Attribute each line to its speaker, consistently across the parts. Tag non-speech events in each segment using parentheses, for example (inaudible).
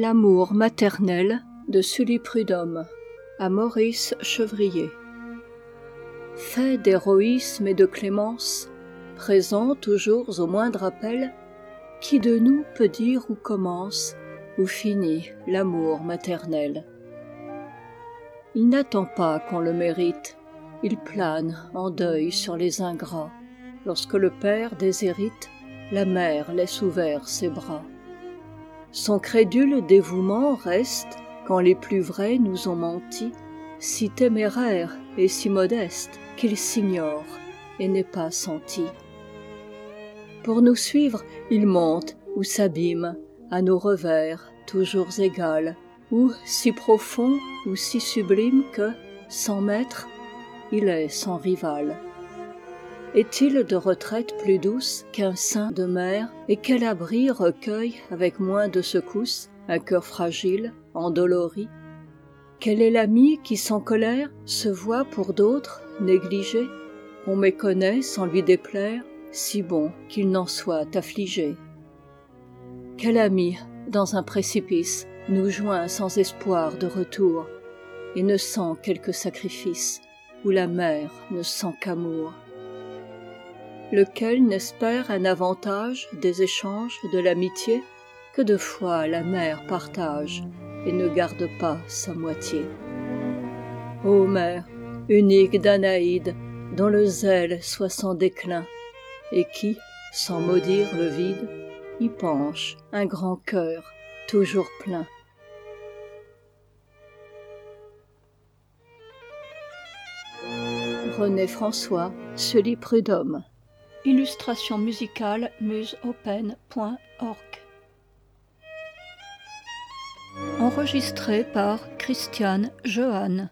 Speaker 1: L'amour maternel de Sully Prudhomme à Maurice Chevrier. Fait d'héroïsme et de clémence, présent toujours au moindre appel, qui de nous peut dire où commence, où finit l'amour maternel? Il n'attend pas qu'on le mérite, il plane en deuil sur les ingrats, lorsque le père déshérite, la mère laisse ouverts ses bras son crédule dévouement reste quand les plus vrais nous ont menti si téméraire et si modeste qu'il s'ignore et n'est pas senti. Pour nous suivre il monte ou s'abîme à nos revers toujours égal ou si profond ou si sublime que sans maître il est sans rival est-il de retraite plus douce qu'un sein de mer et quel abri recueille avec moins de secousses un cœur fragile endolori? Quel est l'ami qui sans colère se voit pour d'autres négligé? On méconnaît sans lui déplaire si bon qu'il n'en soit affligé. Quel ami dans un précipice nous joint sans espoir de retour et ne sent quelque sacrifice où la mer ne sent qu'amour? Lequel n'espère un avantage des échanges de l'amitié que de fois la mère partage et ne garde pas sa moitié. Ô mère unique danaïde dont le zèle soit sans déclin et qui sans maudire le vide y penche un grand cœur toujours plein. René françois sully prudhomme illustration musicale museopen.org enregistré par christiane Johan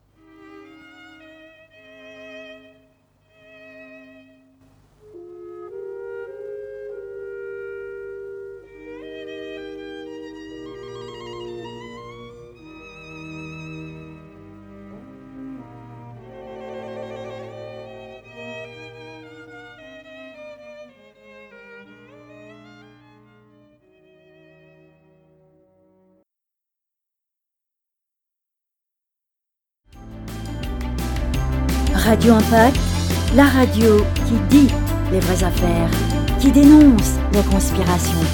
Speaker 2: Radio Impact, la radio qui dit les vraies affaires, qui dénonce les conspirations.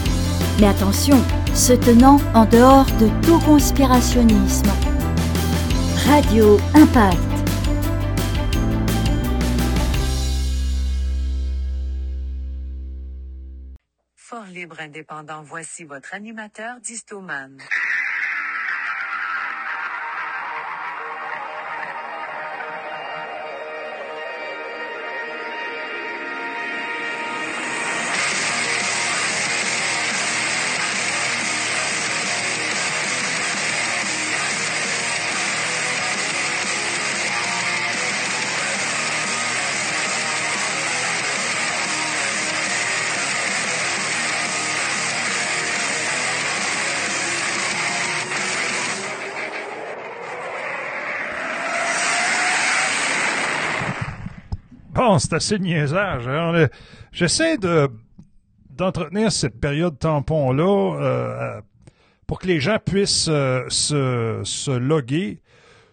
Speaker 2: Mais attention, se tenant en dehors de tout conspirationnisme. Radio Impact.
Speaker 3: Fort libre indépendant, voici votre animateur Distoman.
Speaker 4: C'est assez niaisage. Hein. J'essaie de d'entretenir cette période tampon-là euh, pour que les gens puissent euh, se, se loguer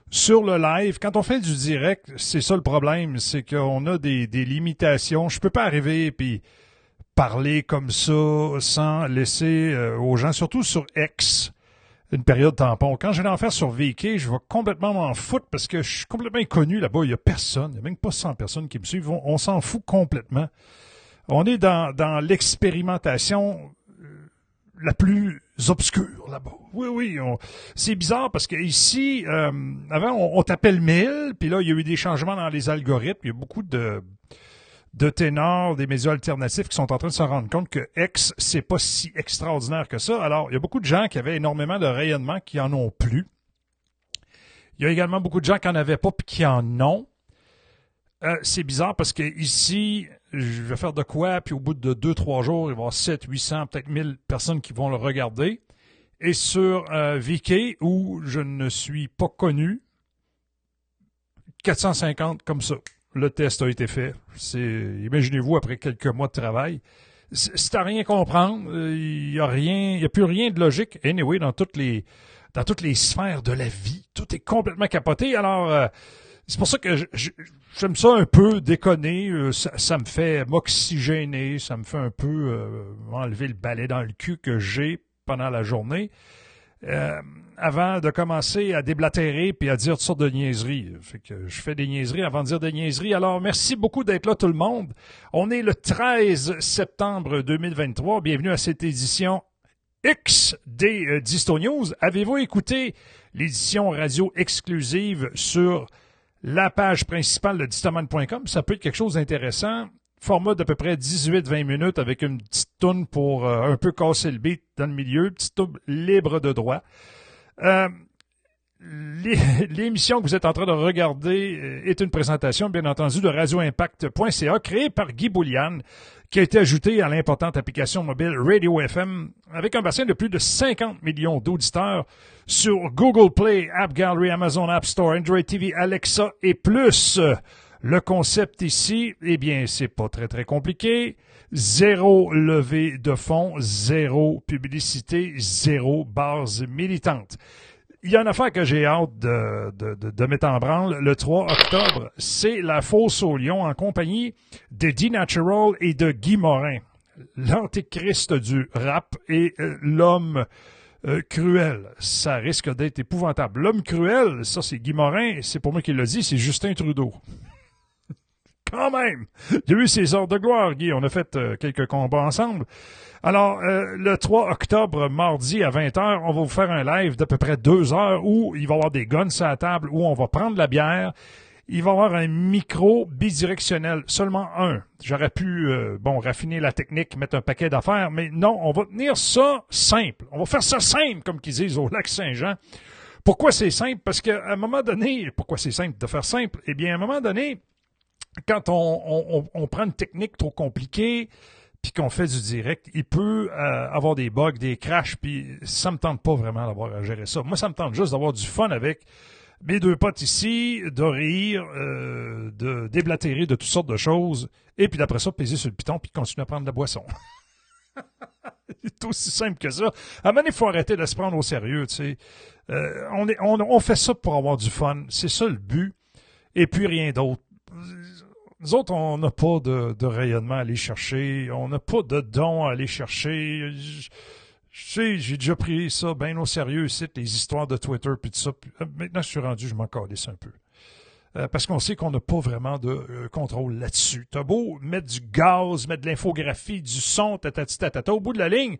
Speaker 4: sur le live. Quand on fait du direct, c'est ça le problème, c'est qu'on a des, des limitations. Je peux pas arriver et parler comme ça sans laisser euh, aux gens, surtout sur X, une période tampon. Quand je vais en faire sur VK, je vais complètement m'en foutre parce que je suis complètement inconnu là-bas. Il y a personne. Il n'y a même pas 100 personnes qui me suivent. On, s'en fout complètement. On est dans, dans l'expérimentation euh, la plus obscure là-bas. Oui, oui. C'est bizarre parce que ici, euh, avant, on, on t'appelle 1000, puis là, il y a eu des changements dans les algorithmes. Il y a beaucoup de de ténors des médias alternatifs qui sont en train de se rendre compte que X, c'est pas si extraordinaire que ça. Alors, il y a beaucoup de gens qui avaient énormément de rayonnement qui en ont plus. Il y a également beaucoup de gens qui en avaient pas puis qui en ont. Euh, c'est bizarre parce que ici, je vais faire de quoi, puis au bout de deux, trois jours, il va y avoir 7, 800, peut-être 1000 personnes qui vont le regarder. Et sur euh, où je ne suis pas connu, 450 comme ça le test a été fait. C'est, imaginez-vous, après quelques mois de travail, c'est à rien comprendre. Il y a rien, il y a plus rien de logique. Anyway, dans toutes les dans toutes les sphères de la vie, tout est complètement capoté. Alors c'est pour ça que j'aime ça un peu déconner. Euh, ça, me fait m'oxygéner, ça me fait un peu euh, enlever le balai dans le cul que j'ai pendant la journée. Euh, avant de commencer à déblatérer puis à dire toutes sortes de niaiseries. Je fais des niaiseries avant de dire des niaiseries. Alors, merci beaucoup d'être là, tout le monde. On est le 13 septembre 2023. Bienvenue à cette édition X des Disto News. Avez-vous écouté l'édition radio exclusive sur la page principale de distoman.com. Ça peut être quelque chose d'intéressant. Format d'à peu près 18-20 minutes avec une petite toune pour euh, un peu casser le beat dans le milieu, petite toune libre de droit. Euh, L'émission que vous êtes en train de regarder euh, est une présentation, bien entendu, de radioimpact.ca, créée par Guy Boulian, qui a été ajoutée à l'importante application mobile Radio FM, avec un bassin de plus de 50 millions d'auditeurs sur Google Play, App Gallery, Amazon App Store, Android TV, Alexa et plus. Le concept ici, eh bien, c'est pas très très compliqué. Zéro levée de fonds, zéro publicité, zéro base militante. Il y a une affaire que j'ai hâte de, de, de, mettre en branle le 3 octobre. C'est la fosse au lion en compagnie de D-Natural et de Guy Morin. L'antéchrist du rap et euh, l'homme euh, cruel. Ça risque d'être épouvantable. L'homme cruel, ça c'est Guy Morin, c'est pour moi qui l'a dit, c'est Justin Trudeau. Quand même! Il a eu ses heures de gloire, Guy. On a fait euh, quelques combats ensemble. Alors, euh, le 3 octobre, mardi à 20h, on va vous faire un live d'à peu près deux heures où il va y avoir des guns à la table, où on va prendre la bière. Il va y avoir un micro bidirectionnel, seulement un. J'aurais pu, euh, bon, raffiner la technique, mettre un paquet d'affaires, mais non, on va tenir ça simple. On va faire ça simple, comme qu'ils disent au lac Saint-Jean. Pourquoi c'est simple? Parce qu'à un moment donné, pourquoi c'est simple de faire simple? Eh bien, à un moment donné, quand on, prend une technique trop compliquée, puis qu'on fait du direct, il peut euh, avoir des bugs, des crashs, puis ça me tente pas vraiment d'avoir à gérer ça. Moi, ça me tente juste d'avoir du fun avec mes deux potes ici, de rire, euh, de déblatérer de toutes sortes de choses, et puis d'après ça, peser sur le piton, puis continuer à prendre de la boisson. (laughs) C'est aussi simple que ça. À un moment il faut arrêter de se prendre au sérieux, tu sais. Euh, on, est, on fait ça pour avoir du fun. C'est ça le but. Et puis rien d'autre nous autres, on n'a pas de, rayonnement à aller chercher, on n'a pas de dons à aller chercher. Je, sais, j'ai déjà pris ça bien au sérieux ici, les histoires de Twitter puis tout ça. Euh, maintenant, je suis rendu, je m'en calisse un peu. Euh, parce qu'on sait qu'on n'a pas vraiment de euh, contrôle là-dessus. T'as beau mettre du gaz, mettre de l'infographie, du son, tatati tatata, au bout de la ligne,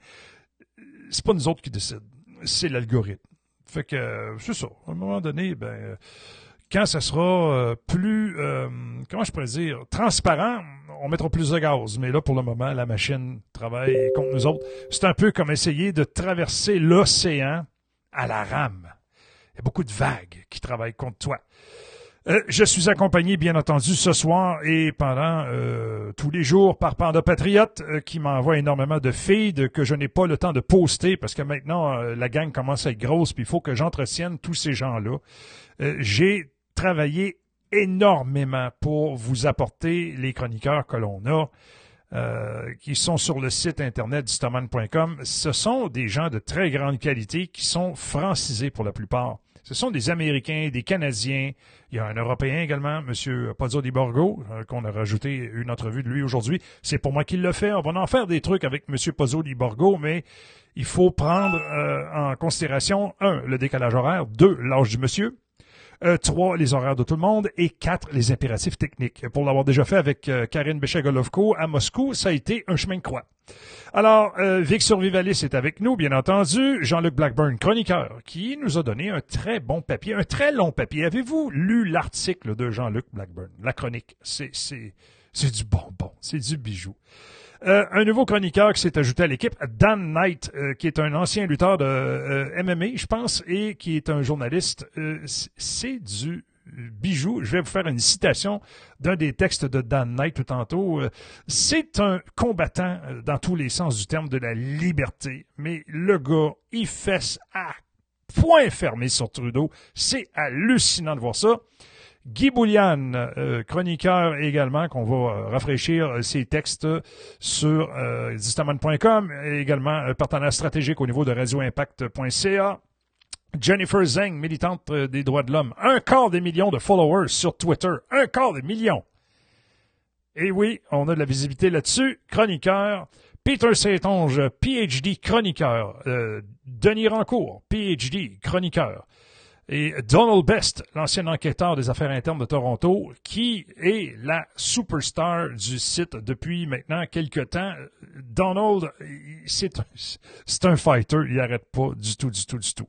Speaker 4: c'est pas nous autres qui décident. C'est l'algorithme. Fait que, c'est ça. À un moment donné, ben, quand ce sera euh, plus, euh, comment je pourrais dire, transparent, on mettra plus de gaz. Mais là, pour le moment, la machine travaille contre nous autres. C'est un peu comme essayer de traverser l'océan à la rame. Il y a beaucoup de vagues qui travaillent contre toi. Euh, je suis accompagné, bien entendu, ce soir et pendant tous les jours par Panda Patriote qui m'envoie énormément de feeds que je n'ai pas le temps de poster parce que maintenant la gang commence à être grosse puis il faut que j'entretienne tous ces gens-là. J'ai travaillé énormément pour vous apporter les chroniqueurs que l'on a. Euh, qui sont sur le site internet distoman.com, ce sont des gens de très grande qualité qui sont francisés pour la plupart. Ce sont des Américains, des Canadiens. Il y a un Européen également, M. Pozzo Di Borgo, euh, qu'on a rajouté une entrevue de lui aujourd'hui. C'est pour moi qu'il le fait. On va en faire des trucs avec M. Pozzo Di Borgo, mais il faut prendre euh, en considération, un, le décalage horaire, deux, l'âge du monsieur, euh, trois, les horaires de tout le monde. Et quatre, les impératifs techniques. Pour l'avoir déjà fait avec euh, Karine Bechegolovko à Moscou, ça a été un chemin de croix. Alors, euh, Vic Survivalis est avec nous, bien entendu. Jean-Luc Blackburn, chroniqueur, qui nous a donné un très bon papier, un très long papier. Avez-vous lu l'article de Jean-Luc Blackburn? La chronique. C'est, c'est, c'est du bonbon. C'est du bijou. Euh, un nouveau chroniqueur qui s'est ajouté à l'équipe, Dan Knight, euh, qui est un ancien lutteur de euh, MMA, je pense, et qui est un journaliste. c'est du bijou. Je vais vous faire une citation d'un des textes de Dan Knight tout tantôt. C'est un combattant dans tous les sens du terme de la liberté, mais le gars, il fesse à point fermé sur Trudeau. C'est hallucinant de voir ça. Guy Boulian, euh, chroniqueur également, qu'on va euh, rafraîchir ses textes sur euh, également partenaire stratégique au niveau de radioimpact.ca. Jennifer Zeng, militante des droits de l'homme. Un quart des millions de followers sur Twitter. Un quart des millions. Et oui, on a de la visibilité là-dessus. Chroniqueur. Peter Saintonge, PhD chroniqueur. Denis Rancourt, PhD chroniqueur et Donald Best, l'ancien enquêteur des affaires internes de Toronto, qui est la superstar du site depuis maintenant quelques temps. Donald, c'est un, un fighter, il n'arrête pas du tout, du tout, du tout.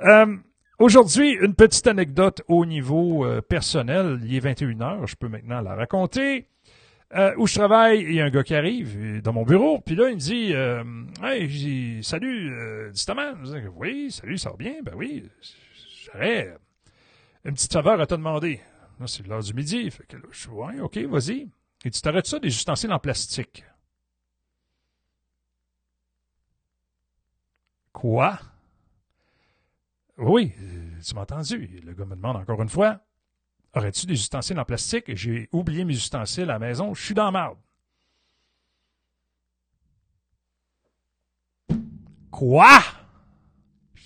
Speaker 4: Euh, Aujourd'hui, une petite anecdote au niveau euh, personnel. Il est 21h, je peux maintenant la raconter. Euh, où je travaille, il y a un gars qui arrive dans mon bureau, puis là, il me dit euh, Hey, salut, euh, Oui, salut, ça va bien? Ben oui, une petite faveur à te demander. Là, c'est l'heure du midi. Que je ouais, OK, vas-y. Et tu t'arrêtes ça des ustensiles en plastique. Quoi? Oui, tu m'as entendu. Le gars me demande encore une fois Aurais-tu des ustensiles en plastique? J'ai oublié mes ustensiles à la maison. Je suis dans marde. Quoi?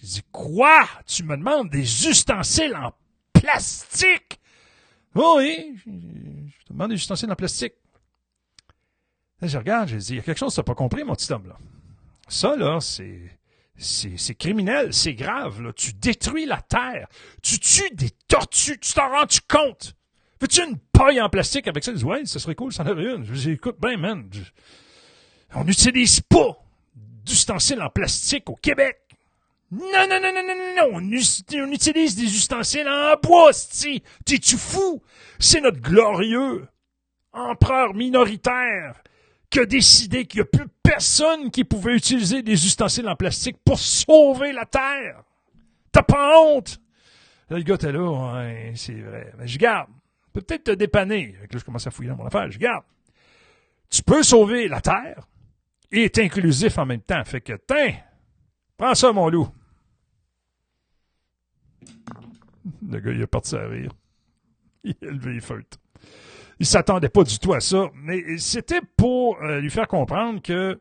Speaker 4: Je dis, quoi? Tu me demandes des ustensiles en plastique? Oui, je, te demande des ustensiles en plastique. Là, je regarde, je dis, il y a quelque chose que tu n'as pas compris, mon petit homme, là. Ça, là, c'est, c'est, criminel, c'est grave, là. Tu détruis la terre. Tu tues des tortues. Tu t'en rends-tu compte? Veux-tu une paille en plastique avec ça? Je dis, ouais, ça serait cool, ça en une. Je dis, écoute, ben, man, on n'utilise pas d'ustensiles en plastique au Québec. Non, non, non, non, non, non, on, on utilise des ustensiles en bois, si. T'es-tu fou? C'est notre glorieux empereur minoritaire qui a décidé qu'il n'y a plus personne qui pouvait utiliser des ustensiles en plastique pour sauver la Terre. T'as pas honte? Là, le gars t'es là, ouais, c'est vrai. Mais je garde. Peut-être te dépanner. Là, je commence à fouiller dans mon affaire. Je garde. Tu peux sauver la Terre et être inclusif en même temps. Fait que, tiens, prends ça, mon loup. Le gars, il est parti à rire. Il a levé les feutres. Il s'attendait pas du tout à ça, mais c'était pour euh, lui faire comprendre que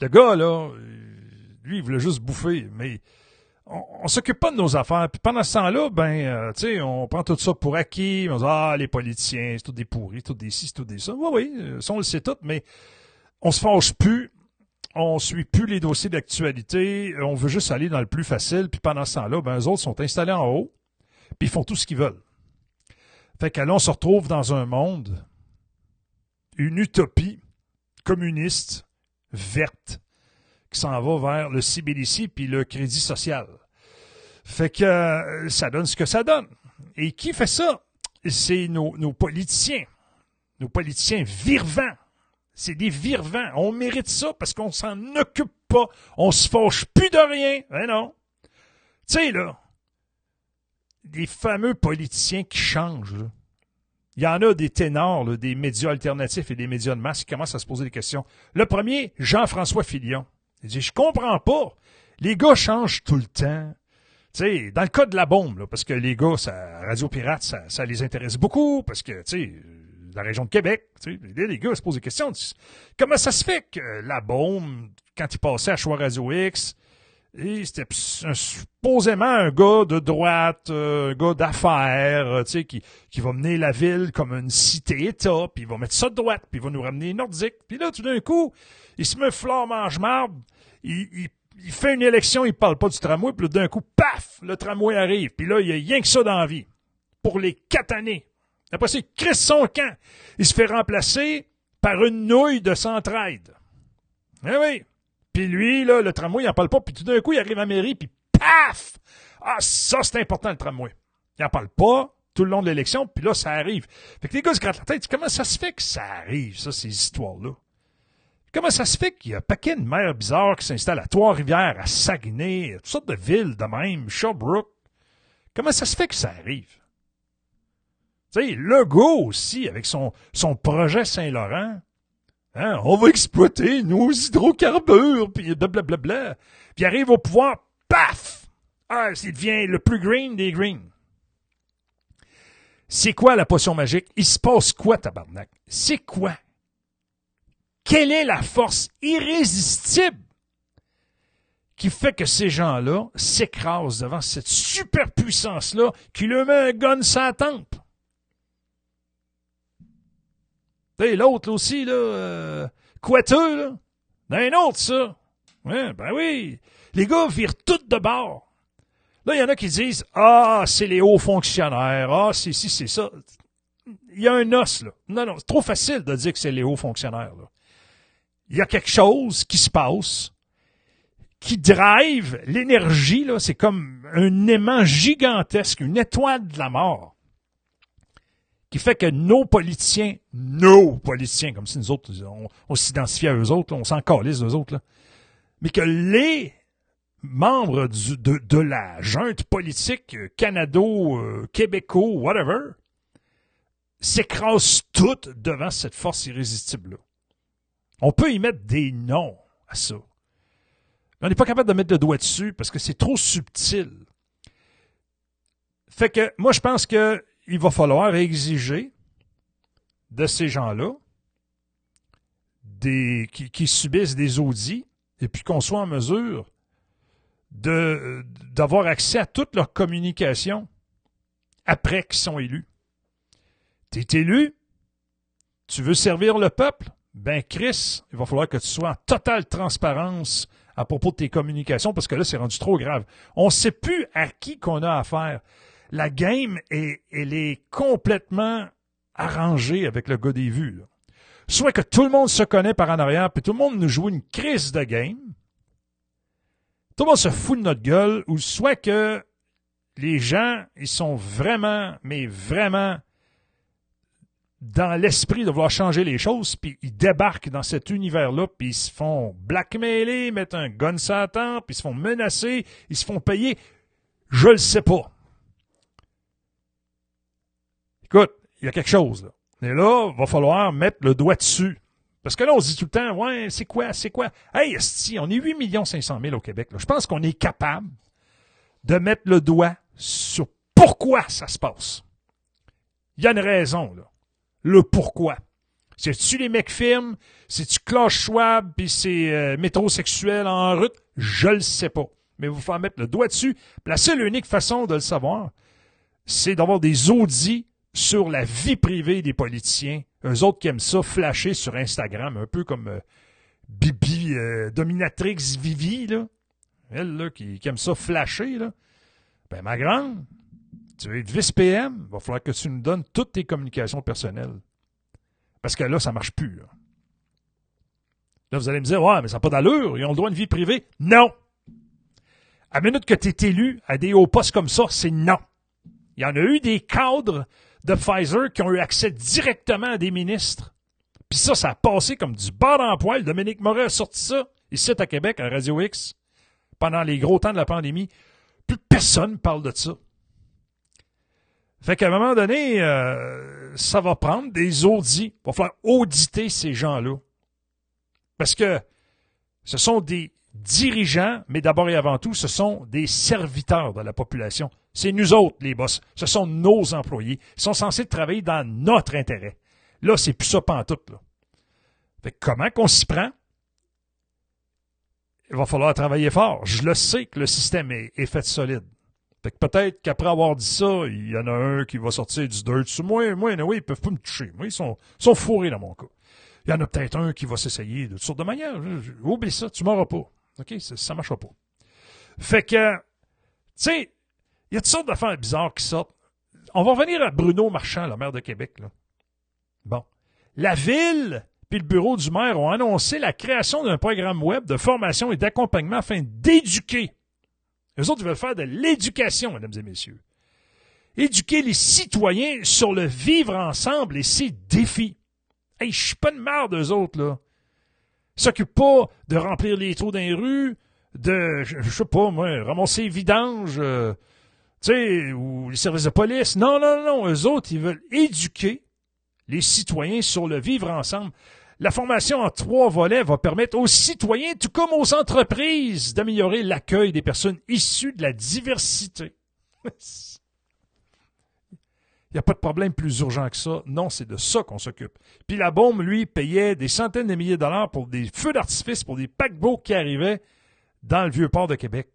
Speaker 4: le gars, là, lui, il voulait juste bouffer, mais on, on s'occupe pas de nos affaires. Puis pendant ce temps-là, ben, euh, tu sais, on prend tout ça pour acquis. On dit, ah, les politiciens, c'est tout des pourris, tout des ci, tout des ça. Oui, oui, euh, ça, on le sait tout, mais on se fâche plus on suit plus les dossiers d'actualité, on veut juste aller dans le plus facile, puis pendant ce temps-là, ben, eux autres sont installés en haut, puis ils font tout ce qu'ils veulent. Fait que on se retrouve dans un monde, une utopie communiste, verte, qui s'en va vers le CBDC puis le crédit social. Fait que euh, ça donne ce que ça donne. Et qui fait ça? C'est nos, nos politiciens. Nos politiciens virvants c'est des virvants. On mérite ça parce qu'on s'en occupe pas. On se fâche plus de rien. Ben non. Tu sais, là, des fameux politiciens qui changent, Il y en a des ténors, des médias alternatifs et des médias de masse qui commencent à se poser des questions. Le premier, Jean-François Filion. Il dit, je comprends pas. Les gars changent tout le temps. Tu sais, dans le cas de la bombe, parce que les gars, ça, Radio Pirate, ça, ça les intéresse beaucoup, parce que, tu la région de Québec. Tu sais, les gars se posent des questions. Comment ça se fait que la bombe, quand il passait à Choix Radio X, c'était supposément un gars de droite, euh, un gars d'affaires, euh, tu sais, qui, qui va mener la ville comme une cité-État, puis il va mettre ça de droite, puis il va nous ramener nordique. Puis là, tout d'un coup, il se met fort mange marde il, il, il, fait une élection, il parle pas du tramway, puis d'un coup, paf, le tramway arrive. Puis là, il y a rien que ça dans la vie. Pour les quatre années. Après il crisse son camp. Il se fait remplacer par une nouille de centraide. Eh oui. Puis lui, là, le tramway, il n'en parle pas. Puis tout d'un coup, il arrive à mairie, puis paf! Ah, ça, c'est important, le tramway. Il n'en parle pas tout le long de l'élection, puis là, ça arrive. Fait que les gars se grattent la tête. Comment ça se fait que ça arrive, ça, ces histoires-là? Comment ça se fait qu'il y a un paquet de maires bizarres qui s'installent à Trois-Rivières, à Saguenay, toutes sortes de villes de même, Sherbrooke? Comment ça se fait que ça arrive? Tu sais, Legault aussi, avec son, projet Saint-Laurent, hein, on va exploiter nos hydrocarbures, puis blablabla. Puis il arrive au pouvoir, paf! Ah, il devient le plus green des greens. C'est quoi la potion magique? Il se passe quoi, tabarnak? C'est quoi? Quelle est la force irrésistible qui fait que ces gens-là s'écrasent devant cette superpuissance-là qui leur met un gun sur tempe? Et l'autre aussi, là, euh, là, un autre, ça. Ouais, ben oui. Les gars virent tout de bord. Là, il y en a qui disent Ah, c'est les hauts fonctionnaires. Ah, c'est si, c'est ça. Il y a un os, là. Non, non, c'est trop facile de dire que c'est les hauts fonctionnaires, là. Il y a quelque chose qui se passe qui drive l'énergie, là. C'est comme un aimant gigantesque, une étoile de la mort qui fait que nos politiciens, nos politiciens, comme si nous autres, on, s'identifiait à eux autres, on s'en calisse d'eux autres, là, mais que les membres de, de, la junte politique euh, canado, euh, whatever, s'écrasent toutes devant cette force irrésistible-là. On peut y mettre des noms à ça. on n'est pas capable de mettre le doigt dessus parce que c'est trop subtil. Fait que moi, je pense qu'il va falloir exiger de ces gens-là qui, subissent des audits et puis qu'on soit en mesure d'avoir accès à toute leur communication après qu'ils sont élus. Tu es élu, tu veux servir le peuple, ben Chris, il va falloir que tu sois en totale transparence à propos de tes communications parce que là, c'est rendu trop grave. On ne sait plus à qui qu'on a affaire. La game, est, elle est complètement arrangée avec le gars des vues. Soit que tout le monde se connaît par en arrière, puis tout le monde nous joue une crise de game, tout le monde se fout de notre gueule, ou soit que les gens, ils sont vraiment, mais vraiment dans l'esprit de vouloir changer les choses, puis ils débarquent dans cet univers-là, puis ils se font blackmailer, mettre un gun sur la tempe, ils se font menacer, ils se font payer. Je le sais pas. Écoute, il y a quelque chose là. Et là, va falloir mettre le doigt dessus. Parce que là, on se dit tout le temps, ouais, c'est quoi, c'est quoi? Hey, si on est 8 500 000 au Québec. Je pense qu'on est capable de mettre le doigt sur pourquoi ça se passe. Il y a une raison, là. Le pourquoi. C'est-tu les mecs firmes? C'est-tu Klaus Schwab puis c'est euh, métrosexuel en route? Je le sais pas. Mais vous faut mettre le doigt dessus. La seule unique façon de le savoir, c'est d'avoir des audits sur la vie privée des politiciens. Eux autres qui aiment ça flasher sur Instagram, un peu comme euh, Bibi euh, Dominatrix Vivi, là. Elle, là, qui, aime ça flasher, là. Ben, ma grande, tu veux être vice-PM, va falloir que tu nous donnes toutes tes communications personnelles. Parce que là, ça marche plus, là. Vous allez me dire, ouais, mais ça n'a pas d'allure, ils ont le droit de vie privée. Non! À minute que tu es élu à des hauts postes comme ça, c'est non. Il y en a eu des cadres de Pfizer qui ont eu accès directement à des ministres. Puis ça, ça a passé comme du bar en poil. Dominique Moret a sorti ça ici à Québec, à Radio X, pendant les gros temps de la pandémie. Plus personne parle de ça. Fait qu'à un moment donné, euh, ça va prendre des audits. Il va falloir auditer ces gens-là. Parce que ce sont des dirigeants, mais d'abord et avant tout, ce sont des serviteurs de la population. C'est nous autres, les boss. Ce sont nos employés. Ils sont censés travailler dans notre intérêt. Là, c'est plus ça pantoute, là. Fait comment qu'on s'y prend? Il va falloir travailler fort. Je le sais que le système est, fait solide. Fait que peut-être qu'après avoir dit ça, il y en a un qui va sortir du dirt sur moi. Moi, oui, ils peuvent pas me toucher. Moi, ils sont, sont fourrés dans mon cas. Il y en a peut-être un qui va s'essayer de toutes sortes de manières. Oublie ça, tu m'auras pas. OK? Ça, ça marchera pas. Fait que, tu sais, il y a toutes sortes d'affaires bizarres qui sortent. On va revenir à Bruno Marchand, le maire de Québec. Là. Bon. La ville puis le bureau du maire ont annoncé la création d'un programme web de formation et d'accompagnement afin d'éduquer. Les autres veulent faire de l'éducation, mesdames et messieurs. Éduquer les citoyens sur le vivre ensemble et ses défis. Hey, je suis pas de marre d'eux autres, là. S'occupent pas de remplir les trous dans les rues, de, je, sais pas, moi, ramasser les vidanges, euh, tu sais, ou les services de police. Non, non, non, eux autres, ils veulent éduquer les citoyens sur le vivre ensemble. La formation en trois volets va permettre aux citoyens, tout comme aux entreprises, d'améliorer l'accueil des personnes issues de la diversité. (laughs) Il n'y a pas de problème plus urgent que ça. Non, c'est de ça qu'on s'occupe. Puis la bombe, lui, payait des centaines de milliers de dollars pour des feux d'artifice, pour des paquebots qui arrivaient dans le vieux port de Québec.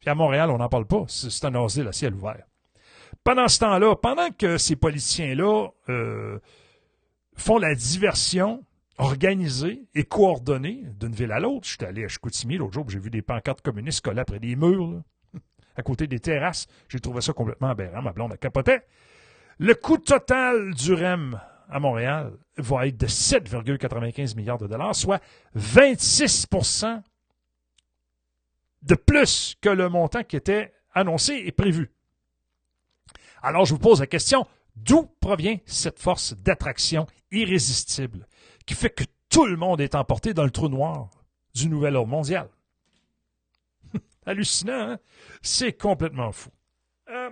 Speaker 4: Puis à Montréal, on n'en parle pas. C'est un asile à ciel ouvert. Pendant ce temps-là, pendant que ces politiciens-là euh, font la diversion organisée et coordonnée d'une ville à l'autre, je suis allé à Chicoutimi l'autre jour, j'ai vu des pancartes communistes collées après des murs, (laughs) à côté des terrasses. J'ai trouvé ça complètement aberrant. Ma blonde a capoté. Le coût total du REM à Montréal va être de 7,95 milliards de dollars, soit 26% de plus que le montant qui était annoncé et prévu. Alors je vous pose la question, d'où provient cette force d'attraction irrésistible qui fait que tout le monde est emporté dans le trou noir du nouvel ordre mondial? (laughs) Hallucinant, hein? C'est complètement fou. Euh,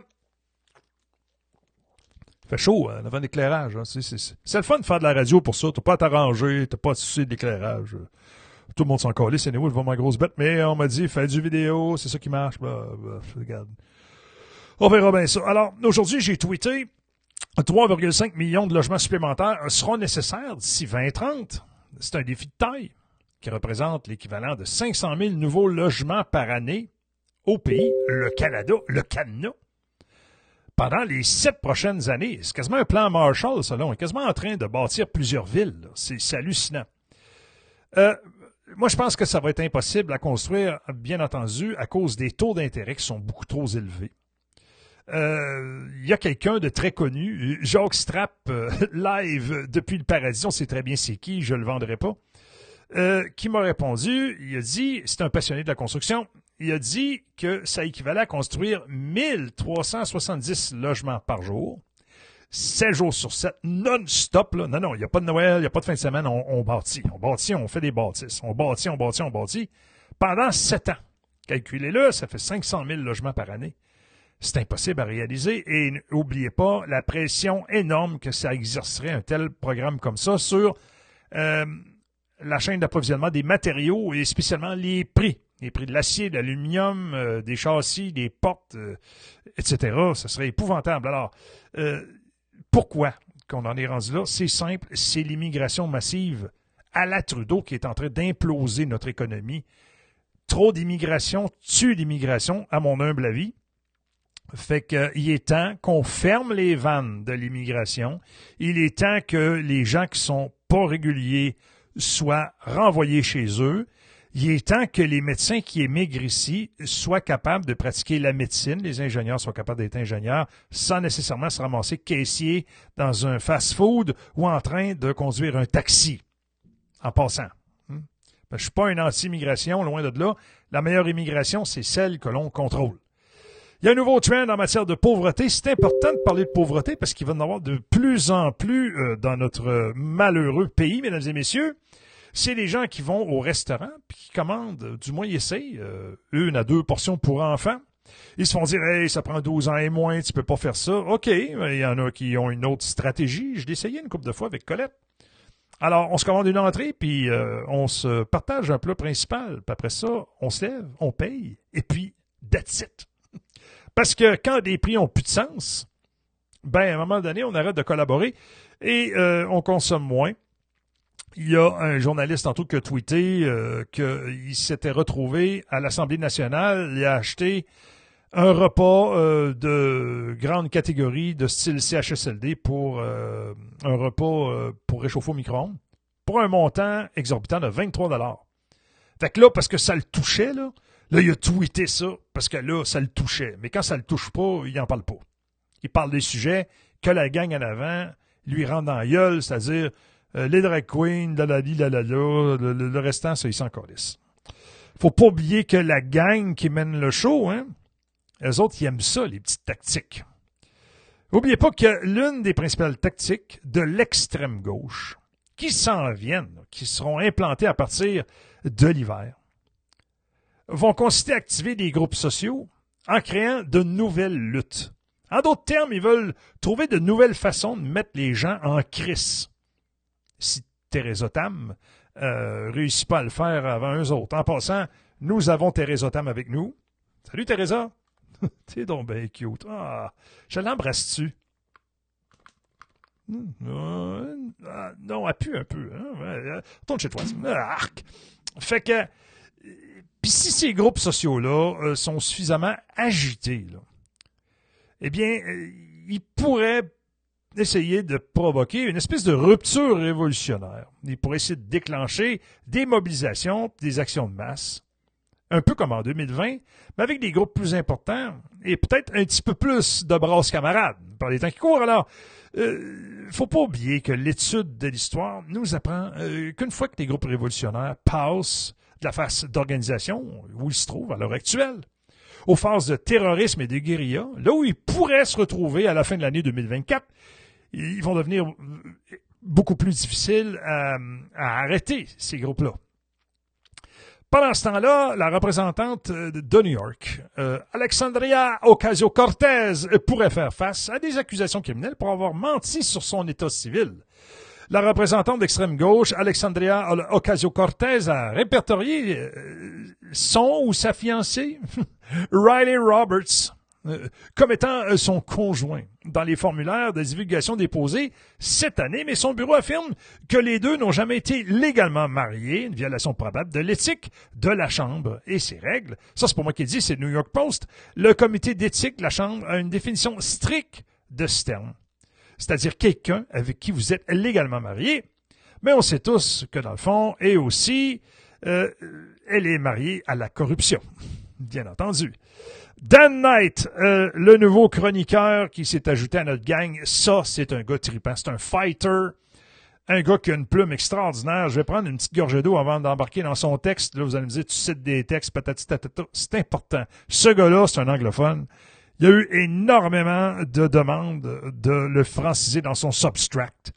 Speaker 4: fait chaud hein, avant l'éclairage. Hein? C'est le fun de faire de la radio pour ça. T'as pas à t'arranger, t'as pas à soucier de l'éclairage. Tout le monde s'en calait, c'est anyway, je vois ma grosse bête, mais on m'a dit, fais du vidéo, c'est ça qui marche. Bah, bah, regarde. On verra bien ça. Alors, aujourd'hui, j'ai tweeté 3,5 millions de logements supplémentaires seront nécessaires d'ici 2030. C'est un défi de taille qui représente l'équivalent de 500 000 nouveaux logements par année au pays, le Canada, le Canada, pendant les sept prochaines années. C'est quasiment un plan Marshall, ça, là. On est quasiment en train de bâtir plusieurs villes. C'est hallucinant. Euh, moi, je pense que ça va être impossible à construire, bien entendu, à cause des taux d'intérêt qui sont beaucoup trop élevés. Euh, il y a quelqu'un de très connu, Jacques Strapp, euh, (laughs) live depuis le paradis, on sait très bien c'est qui, je le vendrai pas, qui m'a répondu, il a dit, c'est un passionné de la construction, il a dit que ça équivalait à construire 1370 logements par jour, 7 jours sur 7, non-stop. Non, non, il n'y a pas de Noël, il n'y a pas de fin de semaine, on, on, bâtit. On bâtit, on fait des bâtisses. On bâtit, on bâtit, on bâtit. Pendant 7 ans. Calculez-le, ça fait 500 000 logements par année. C'est impossible à réaliser. Et n'oubliez pas la pression énorme que ça exercerait un tel programme comme ça sur euh, la chaîne d'approvisionnement des matériaux et spécialement les prix. Les prix de l'acier, de l'aluminium, euh, des châssis, des portes, euh, etc. Ce serait épouvantable. Alors, pourquoi qu'on en est rendu là? C'est simple, c'est l'immigration massive à la Trudeau qui est en train d'imploser notre économie. Trop d'immigration tue l'immigration, à mon humble avis. Fait qu'il est temps qu'on ferme les vannes de l'immigration. Il est temps que les gens qui sont pas réguliers soient renvoyés chez eux il est temps que les médecins qui émigrent ici soient capables de pratiquer la médecine, les ingénieurs soient capables d'être ingénieurs sans nécessairement se ramasser caissier dans un fast-food ou en train de conduire un taxi en passant. Hmm? Ben, je ne suis pas un anti-immigration, loin de là. La meilleure immigration, c'est celle que l'on contrôle. Il y a un nouveau trend en matière de pauvreté. C'est important de parler de pauvreté parce qu'il va en avoir de plus en plus euh, dans notre malheureux pays, mesdames et messieurs c'est les gens qui vont au restaurant puis qui commandent, du moins ils essayent, euh, une à deux portions pour enfants. Ils se font dire Hey, ça prend 12 ans et moins, tu peux pas faire ça. OK, il y en a qui ont une autre stratégie. Je l'ai essayé une couple de fois avec Colette. Alors, on se commande une entrée, puis euh, on se partage un plat principal. Puis après ça, on se lève, on paye, et puis, that's it. (laughs) Parce que quand des prix ont plus de sens, ben, à un moment donné, on arrête de collaborer et euh, on consomme moins. Il y a un journaliste tantôt qui a tweeté euh, qu'il s'était retrouvé à l'Assemblée nationale, il a acheté un repas euh, de grande catégorie de style CHSLD pour euh, un repas pour réchauffer au micro-ondes pour un montant exorbitant de 23 dollars. Fait que là, parce que ça le touchait, là, là, il a tweeté ça parce que là, ça le touchait. Mais quand ça le touche pas, il en parle pas. Il parle des sujets que la gang en avant lui rend dans la gueule, c'est-à-dire euh, les drag queens, la la la le, restant, ça, ils s'en calissent. Faut pas oublier que la gang qui mène le show, hein, eux autres, ils aiment ça, les petites tactiques. N'oubliez pas que l'une des principales tactiques de l'extrême gauche, qui s'en viennent, qui seront implantées à partir de l'hiver, vont consister à activer des groupes sociaux en créant de nouvelles luttes. En d'autres termes, ils veulent trouver de nouvelles façons de mettre les gens en crise si Thérèse Tam euh, réussit pas à le faire avant eux autres. En passant, nous avons Thérèse Tam avec nous. Salut Teresa! (laughs) T'es donc bien cute. Ah, je l'embrasse-tu? Euh, non, appuie un peu. Hein? Retourne chez toi. Fait que, si ces groupes sociaux-là euh, sont suffisamment agités, eh bien, euh, ils pourraient essayer de provoquer une espèce de rupture révolutionnaire. Ils pourraient essayer de déclencher des mobilisations, des actions de masse, un peu comme en 2020, mais avec des groupes plus importants et peut-être un petit peu plus de brasses camarades par les temps qui courent. Alors, euh, faut pas oublier que l'étude de l'histoire nous apprend euh, qu'une fois que les groupes révolutionnaires passent de la phase d'organisation où ils se trouvent à l'heure actuelle, aux phases de terrorisme et de guérilla, là où ils pourraient se retrouver à la fin de l'année 2024, ils vont devenir beaucoup plus difficiles à, arrêter, ces groupes-là. Pendant ce temps-là, la représentante de New York, euh, Alexandria Ocasio-Cortez, pourrait faire face à des accusations criminelles pour avoir menti sur son état civil. La représentante d'extrême gauche, Alexandria Ocasio-Cortez, a répertorié euh, son ou sa fiancée, (laughs) Riley Roberts, euh, comme étant euh, son conjoint dans les formulaires de divulgation déposés cette année, mais son bureau affirme que les deux n'ont jamais été légalement mariés, une violation probable de l'éthique de la Chambre et ses règles. Ça, c'est pour moi qui dit, c'est New York Post. Le comité d'éthique de la Chambre a une définition stricte de ce terme c'est-à-dire quelqu'un avec qui vous êtes légalement marié. Mais on sait tous que dans le fond, et aussi, euh, elle est mariée à la corruption, (laughs) bien entendu. Dan Knight, euh, le nouveau chroniqueur qui s'est ajouté à notre gang, ça, c'est un gars tripant, c'est un fighter, un gars qui a une plume extraordinaire. Je vais prendre une petite gorgée d'eau avant d'embarquer dans son texte. Là, vous allez me dire, tu cites des textes, patati tatata. C'est important. Ce gars-là, c'est un anglophone. Il y a eu énormément de demandes de le franciser dans son substract.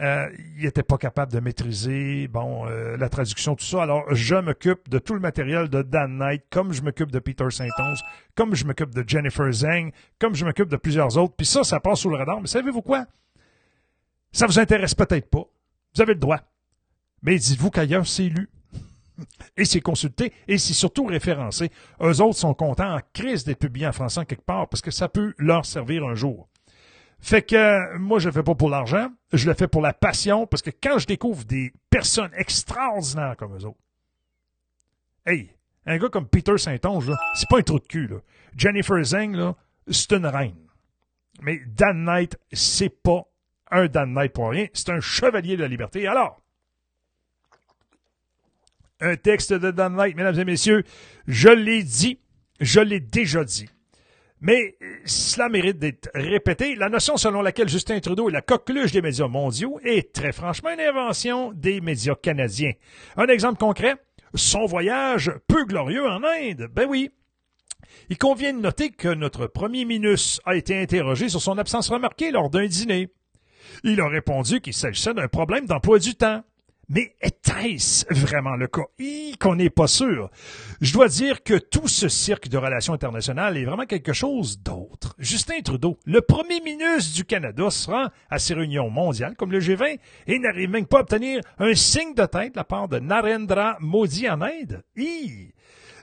Speaker 4: Euh, il n'était pas capable de maîtriser bon euh, la traduction, tout ça. Alors, je m'occupe de tout le matériel de Dan Knight, comme je m'occupe de Peter Saint-Onge, comme je m'occupe de Jennifer Zeng, comme je m'occupe de plusieurs autres. Puis ça, ça passe sous le radar. Mais savez-vous quoi? Ça vous intéresse peut-être pas. Vous avez le droit. Mais dites-vous qu'ailleurs, c'est lu (laughs) et c'est consulté et c'est surtout référencé. Eux autres sont contents en crise d'être publiés en français quelque part parce que ça peut leur servir un jour. Fait que moi, je le fais pas pour l'argent, je le fais pour la passion parce que quand je découvre des personnes extraordinaires comme eux autres, hey, un gars comme Peter Saint-Onge, c'est pas un trou de cul. Là. Jennifer Zeng, c'est une reine. Mais Dan Knight, c'est pas un Dan Knight pour rien, c'est un chevalier de la liberté. Alors, un texte de Dan Knight, mesdames et messieurs. Je l'ai dit, je l'ai déjà dit. Mais cela mérite d'être répété. La notion selon laquelle Justin Trudeau est la coqueluche des médias mondiaux est très franchement une invention des médias canadiens. Un exemple concret, son voyage peu glorieux en Inde. Ben oui. Il convient de noter que notre premier ministre a été interrogé sur son absence remarquée lors d'un dîner. Il a répondu qu'il s'agissait d'un problème d'emploi du temps. Mais était-ce vraiment le cas? qu'on n'est pas sûr. Je dois dire que tout ce cirque de relations internationales est vraiment quelque chose d'autre. Justin Trudeau, le premier ministre du Canada, se à ces réunions mondiales comme le G20 et n'arrive même pas à obtenir un signe de tête de la part de Narendra Modi en Inde. Hi!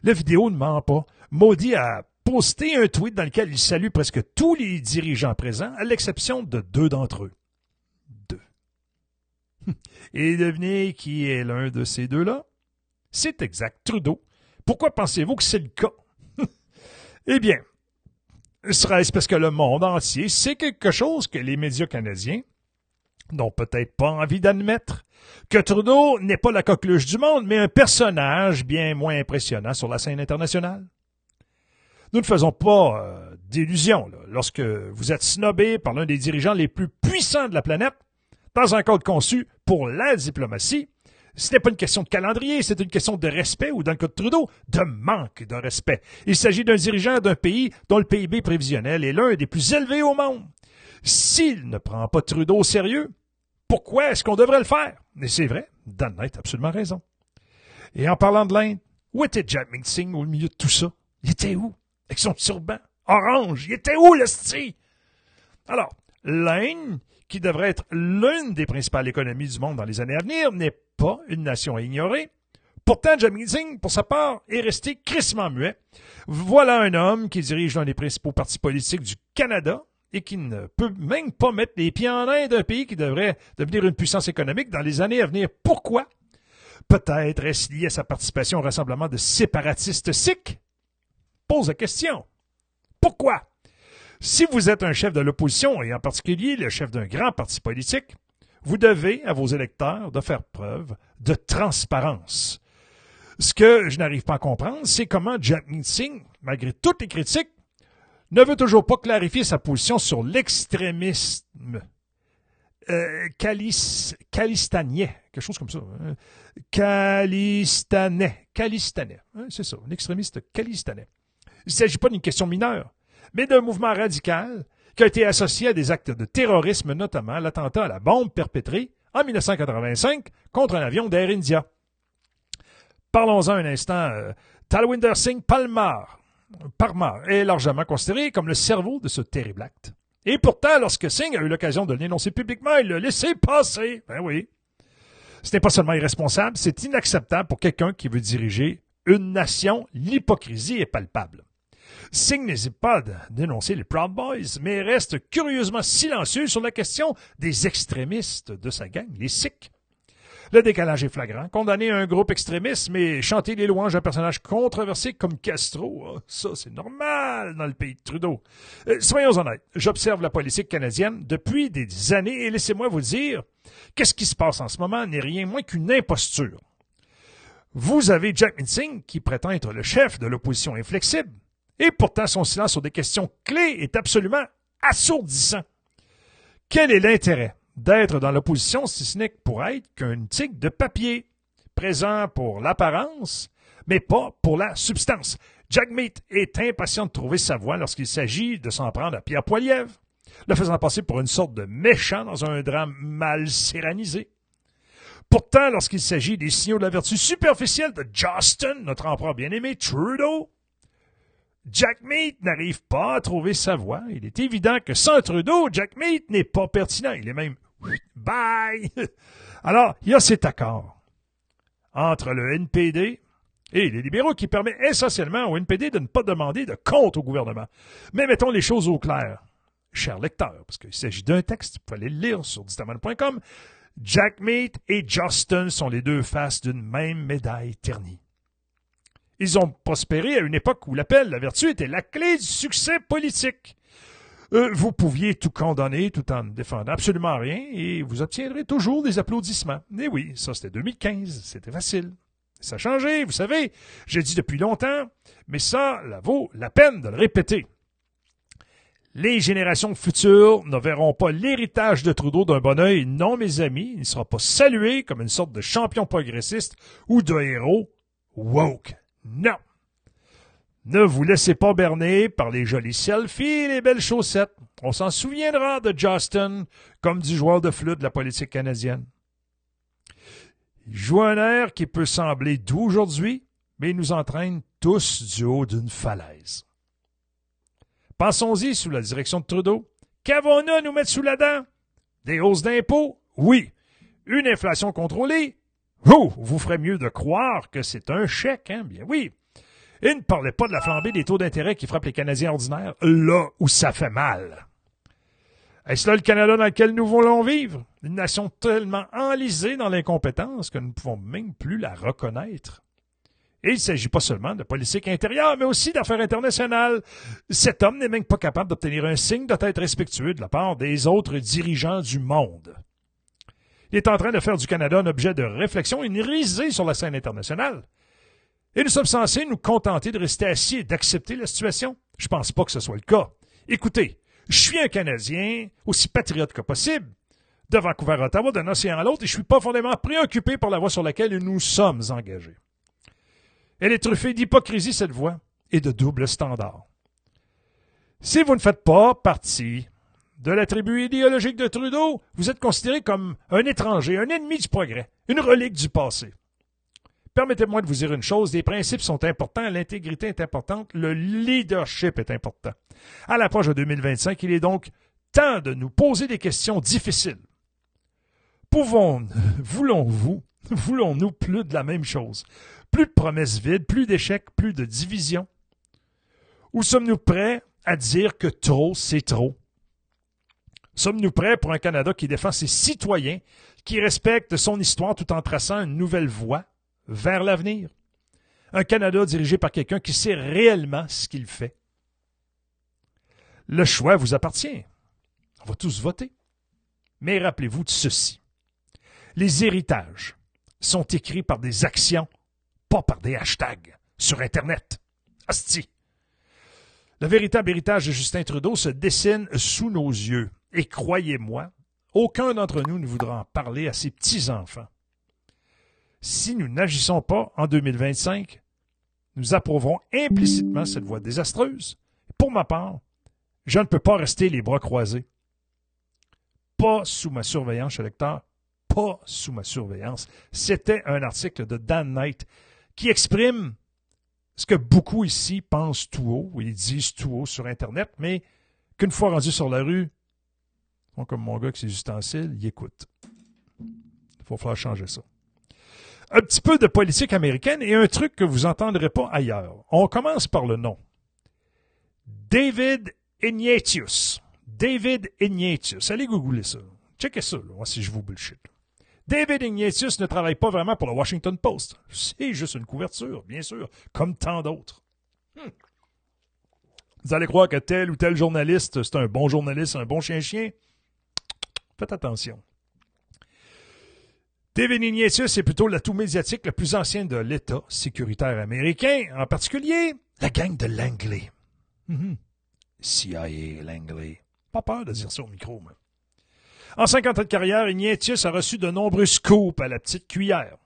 Speaker 4: La vidéo ne ment pas. Modi a posté un tweet dans lequel il salue presque tous les dirigeants présents, à l'exception de deux d'entre eux. (laughs) Et devinez qui est l'un de ces deux-là? C'est exact, Trudeau. Pourquoi pensez-vous que c'est le cas? (laughs) eh bien, serait-ce parce que le monde entier sait quelque chose que les médias canadiens n'ont peut-être pas envie d'admettre? Que Trudeau n'est pas la coqueluche du monde, mais un personnage bien moins impressionnant sur la scène internationale? Nous ne faisons pas euh, d'illusions. Lorsque vous êtes snobé par l'un des dirigeants les plus puissants de la planète, dans un code conçu pour la diplomatie, ce n'est pas une question de calendrier, c'est une question de respect ou, dans le cas de Trudeau, de manque de respect. Il s'agit d'un dirigeant d'un pays dont le PIB prévisionnel est l'un des plus élevés au monde. S'il ne prend pas Trudeau au sérieux, pourquoi est-ce qu'on devrait le faire? Et c'est vrai, Dan a absolument raison. Et en parlant de l'Inde, où était Jack Singh au milieu de tout ça? Il était où? Avec son turban orange. Il était où, le? Alors, l'Inde, qui devrait être l'une des principales économies du monde dans les années à venir, n'est pas une nation à ignorer. Pourtant, Jamie Singh, pour sa part, est resté crissement muet. Voilà un homme qui dirige l'un des principaux partis politiques du Canada et qui ne peut même pas mettre les pieds en Inde, un pays qui devrait devenir une puissance économique dans les années à venir. Pourquoi? Peut-être est-ce lié à sa participation au rassemblement de séparatistes sikhs? Pose la question. Pourquoi? Si vous êtes un chef de l'opposition, et en particulier le chef d'un grand parti politique, vous devez à vos électeurs de faire preuve de transparence. Ce que je n'arrive pas à comprendre, c'est comment Jack Singh, malgré toutes les critiques, ne veut toujours pas clarifier sa position sur l'extrémisme euh, quelque chose comme ça. Hein. Calistanais, calistanais, hein, c'est ça, un extrémiste calistanais. Il ne s'agit pas d'une question mineure, mais d'un mouvement radical qui a été associé à des actes de terrorisme, notamment l'attentat à la bombe perpétré en 1985 contre un avion d'Air India. Parlons-en un instant. Euh, Talwinder Singh Palmar, Parmar est largement considéré comme le cerveau de ce terrible acte. Et pourtant, lorsque Singh a eu l'occasion de l'énoncer publiquement, il l'a laissé passer. Ben oui. Ce n'est pas seulement irresponsable, c'est inacceptable pour quelqu'un qui veut diriger une nation. L'hypocrisie est palpable. Singh n'hésite pas à dénoncer les Proud Boys, mais reste curieusement silencieux sur la question des extrémistes de sa gang, les Sikhs. Le décalage est flagrant. Condamner un groupe extrémiste, mais chanter les louanges d'un personnage controversé comme Castro, oh, ça c'est normal dans le pays de Trudeau. Euh, soyons honnêtes, j'observe la politique canadienne depuis des années et laissez-moi vous dire qu'est-ce qui se passe en ce moment n'est rien moins qu'une imposture. Vous avez Jack Minsing qui prétend être le chef de l'opposition inflexible, et pourtant son silence sur des questions clés est absolument assourdissant. Quel est l'intérêt d'être dans l'opposition si ce n'est pour être qu'un tigre de papier, présent pour l'apparence, mais pas pour la substance? Jack Meat est impatient de trouver sa voie lorsqu'il s'agit de s'en prendre à Pierre Poilievre, le faisant passer pour une sorte de méchant dans un drame mal séranisé. Pourtant, lorsqu'il s'agit des signaux de la vertu superficielle de Justin, notre empereur bien-aimé Trudeau, Jack Meat n'arrive pas à trouver sa voie. Il est évident que sans Trudeau, Jack Meat n'est pas pertinent. Il est même (laughs) Bye! (laughs) Alors, il y a cet accord entre le NPD et les libéraux qui permet essentiellement au NPD de ne pas demander de compte au gouvernement. Mais mettons les choses au clair, chers lecteurs, parce qu'il s'agit d'un texte, vous pouvez le lire sur distaman.com. Jack Meat et Justin sont les deux faces d'une même médaille ternie. Ils ont prospéré à une époque où l'appel, la vertu était la clé du succès politique. Euh, vous pouviez tout condamner tout en ne défendant absolument rien et vous obtiendrez toujours des applaudissements. Et oui, ça c'était 2015, c'était facile. Ça a changé, vous savez, j'ai dit depuis longtemps, mais ça, vaut la peine de le répéter. Les générations futures ne verront pas l'héritage de Trudeau d'un bon oeil. Non, mes amis, il ne sera pas salué comme une sorte de champion progressiste ou de héros woke. Non. Ne vous laissez pas berner par les jolis selfies et les belles chaussettes. On s'en souviendra de Justin comme du joueur de flûte de la politique canadienne. Il joue un air qui peut sembler doux aujourd'hui, mais il nous entraîne tous du haut d'une falaise. Pensons-y sous la direction de Trudeau. Qu'avons-nous à nous mettre sous la dent? Des hausses d'impôts? Oui. Une inflation contrôlée? Oh, vous ferez mieux de croire que c'est un chèque, hein? Bien oui. Et ne parlez pas de la flambée des taux d'intérêt qui frappent les Canadiens ordinaires, là où ça fait mal. Est-ce là le Canada dans lequel nous voulons vivre? Une nation tellement enlisée dans l'incompétence que nous ne pouvons même plus la reconnaître. Et il ne s'agit pas seulement de politique intérieure, mais aussi d'affaires internationales. Cet homme n'est même pas capable d'obtenir un signe de tête respectueux de la part des autres dirigeants du monde. Il est en train de faire du Canada un objet de réflexion une risée sur la scène internationale. Et nous sommes censés nous contenter de rester assis et d'accepter la situation? Je pense pas que ce soit le cas. Écoutez, je suis un Canadien, aussi patriote que possible, de Vancouver à Ottawa, d'un océan à l'autre, et je suis profondément préoccupé par la voie sur laquelle nous sommes engagés. Elle est truffée d'hypocrisie, cette voie, et de double standard. Si vous ne faites pas partie de la tribu idéologique de Trudeau, vous êtes considéré comme un étranger, un ennemi du progrès, une relique du passé. Permettez-moi de vous dire une chose, les principes sont importants, l'intégrité est importante, le leadership est important. À l'approche de 2025, il est donc temps de nous poser des questions difficiles. Pouvons, voulons-vous, voulons-nous plus de la même chose? Plus de promesses vides, plus d'échecs, plus de divisions? Ou sommes-nous prêts à dire que trop, c'est trop? Sommes-nous prêts pour un Canada qui défend ses citoyens, qui respecte son histoire tout en traçant une nouvelle voie vers l'avenir? Un Canada dirigé par quelqu'un qui sait réellement ce qu'il fait. Le choix vous appartient. On va tous voter. Mais rappelez-vous de ceci. Les héritages sont écrits par des actions, pas par des hashtags sur Internet. Asti. Le véritable héritage de Justin Trudeau se dessine sous nos yeux. Et croyez-moi, aucun d'entre nous ne voudra en parler à ses petits-enfants. Si nous n'agissons pas en 2025, nous approuverons implicitement cette voie désastreuse. Pour ma part, je ne peux pas rester les bras croisés. Pas sous ma surveillance, lecteur. Pas sous ma surveillance. C'était un article de Dan Knight qui exprime ce que beaucoup ici pensent tout haut, ils disent tout haut sur Internet, mais qu'une fois rendu sur la rue, comme mon gars avec ses ustensiles, il écoute. Il faut falloir changer ça. Un petit peu de politique américaine et un truc que vous n'entendrez pas ailleurs. On commence par le nom. David Ignatius. David Ignatius. Allez googler ça. Checkez ça, là, si je vous bullshit. David Ignatius ne travaille pas vraiment pour le Washington Post. C'est juste une couverture, bien sûr, comme tant d'autres. Hmm. Vous allez croire que tel ou tel journaliste, c'est un bon journaliste, un bon chien-chien? Faites attention. David Ignatius est plutôt l'atout médiatique le plus ancien de l'État sécuritaire américain, en particulier la gang de Langley. Mhm. CIA Langley. Pas peur de dire ça au micro, moi. En 50 ans de carrière, Ignatius a reçu de nombreux scoops à la petite cuillère.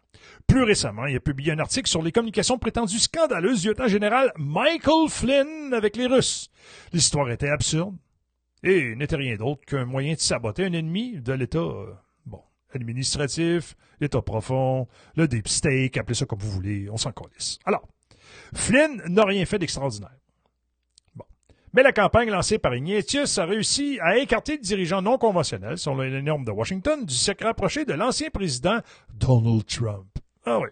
Speaker 4: Plus récemment, il a publié un article sur les communications prétendues scandaleuses du lieutenant-général Michael Flynn avec les Russes. L'histoire était absurde et n'était rien d'autre qu'un moyen de saboter un ennemi de l'État, euh, bon, administratif, l'État profond, le deep state, appelez ça comme vous voulez, on s'en colisse. Alors, Flynn n'a rien fait d'extraordinaire. Mais la campagne lancée par Ignatius a réussi à écarter le dirigeant non conventionnel, selon les normes de Washington, du secret rapproché de l'ancien président Donald Trump. Ah oui.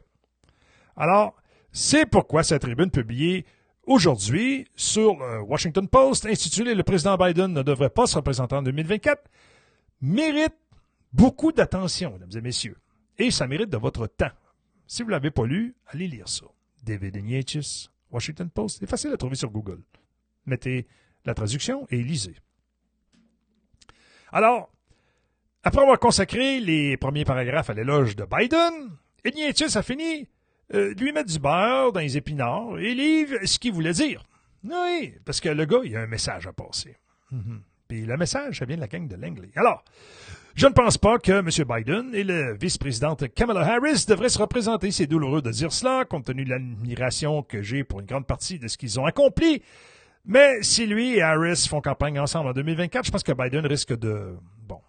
Speaker 4: Alors, c'est pourquoi cette tribune publiée aujourd'hui sur le Washington Post, intitulée Le président Biden ne devrait pas se représenter en 2024, mérite beaucoup d'attention, mesdames et messieurs. Et ça mérite de votre temps. Si vous ne l'avez pas lu, allez lire ça. David Ignatius, Washington Post. C'est facile à trouver sur Google mettez la traduction et lisez. Alors, après avoir consacré les premiers paragraphes à l'éloge de Biden, Ignatius a fini euh, lui mettre du beurre dans les épinards et livre ce qu'il voulait dire. Oui, parce que le gars, il a un message à passer. Mhm. Puis le message, ça vient de la gang de Langley. Alors, je ne pense pas que M. Biden et la vice-présidente Kamala Harris devraient se représenter. C'est douloureux de dire cela, compte tenu de l'admiration que j'ai pour une grande partie de ce qu'ils ont accompli. Mais si lui et Harris font campagne ensemble en 2024, je pense que Biden risque de, bon,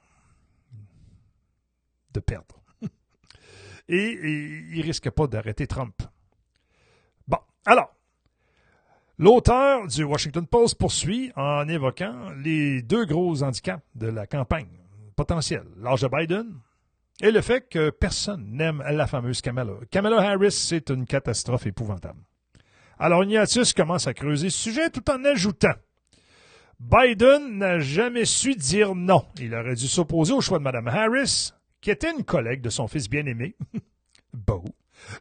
Speaker 4: de perdre. Et, il il risque pas d'arrêter Trump. Bon, alors, l'auteur du Washington Post poursuit en évoquant les deux gros handicaps de la campagne potentielle, l'âge de Biden et le fait que personne n'aime la fameuse Kamala. Kamala Harris, c'est une catastrophe épouvantable. Alors Ignatius commence à creuser ce sujet tout en ajoutant Biden n'a jamais su dire non. Il aurait dû s'opposer au choix de Mme Harris, qui était une collègue de son fils bien-aimé, (laughs) Beau.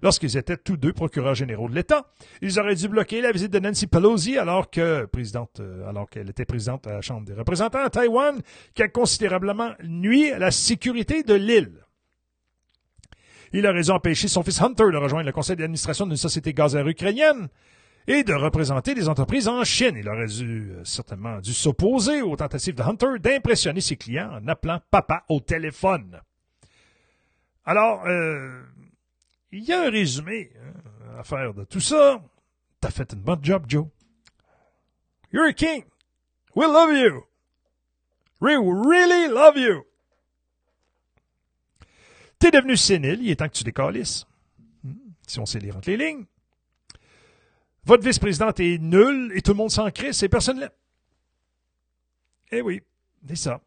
Speaker 4: Lorsqu'ils étaient tous deux procureurs généraux de l'État, ils auraient dû bloquer la visite de Nancy Pelosi alors que présidente, euh, alors qu'elle était présidente à la Chambre des représentants à Taïwan, qui a considérablement nuit à la sécurité de l'île. Il a raison empêcher son fils Hunter de rejoindre le conseil d'administration d'une société gazère ukrainienne et de représenter des entreprises en Chine. Il aurait dû, euh, certainement dû s'opposer aux tentatives de Hunter d'impressionner ses clients en appelant papa au téléphone. Alors, euh, il y a un résumé hein, à faire de tout ça. T'as fait une bonne job, Joe. You're a king. We love you. We really love you. T'es devenu sénile, il est temps que tu décalisses. Hmm, si on sait lire entre les lignes. Votre vice-présidente est nulle et tout le monde s'en crisse et personne l'aime. Eh oui, c'est ça.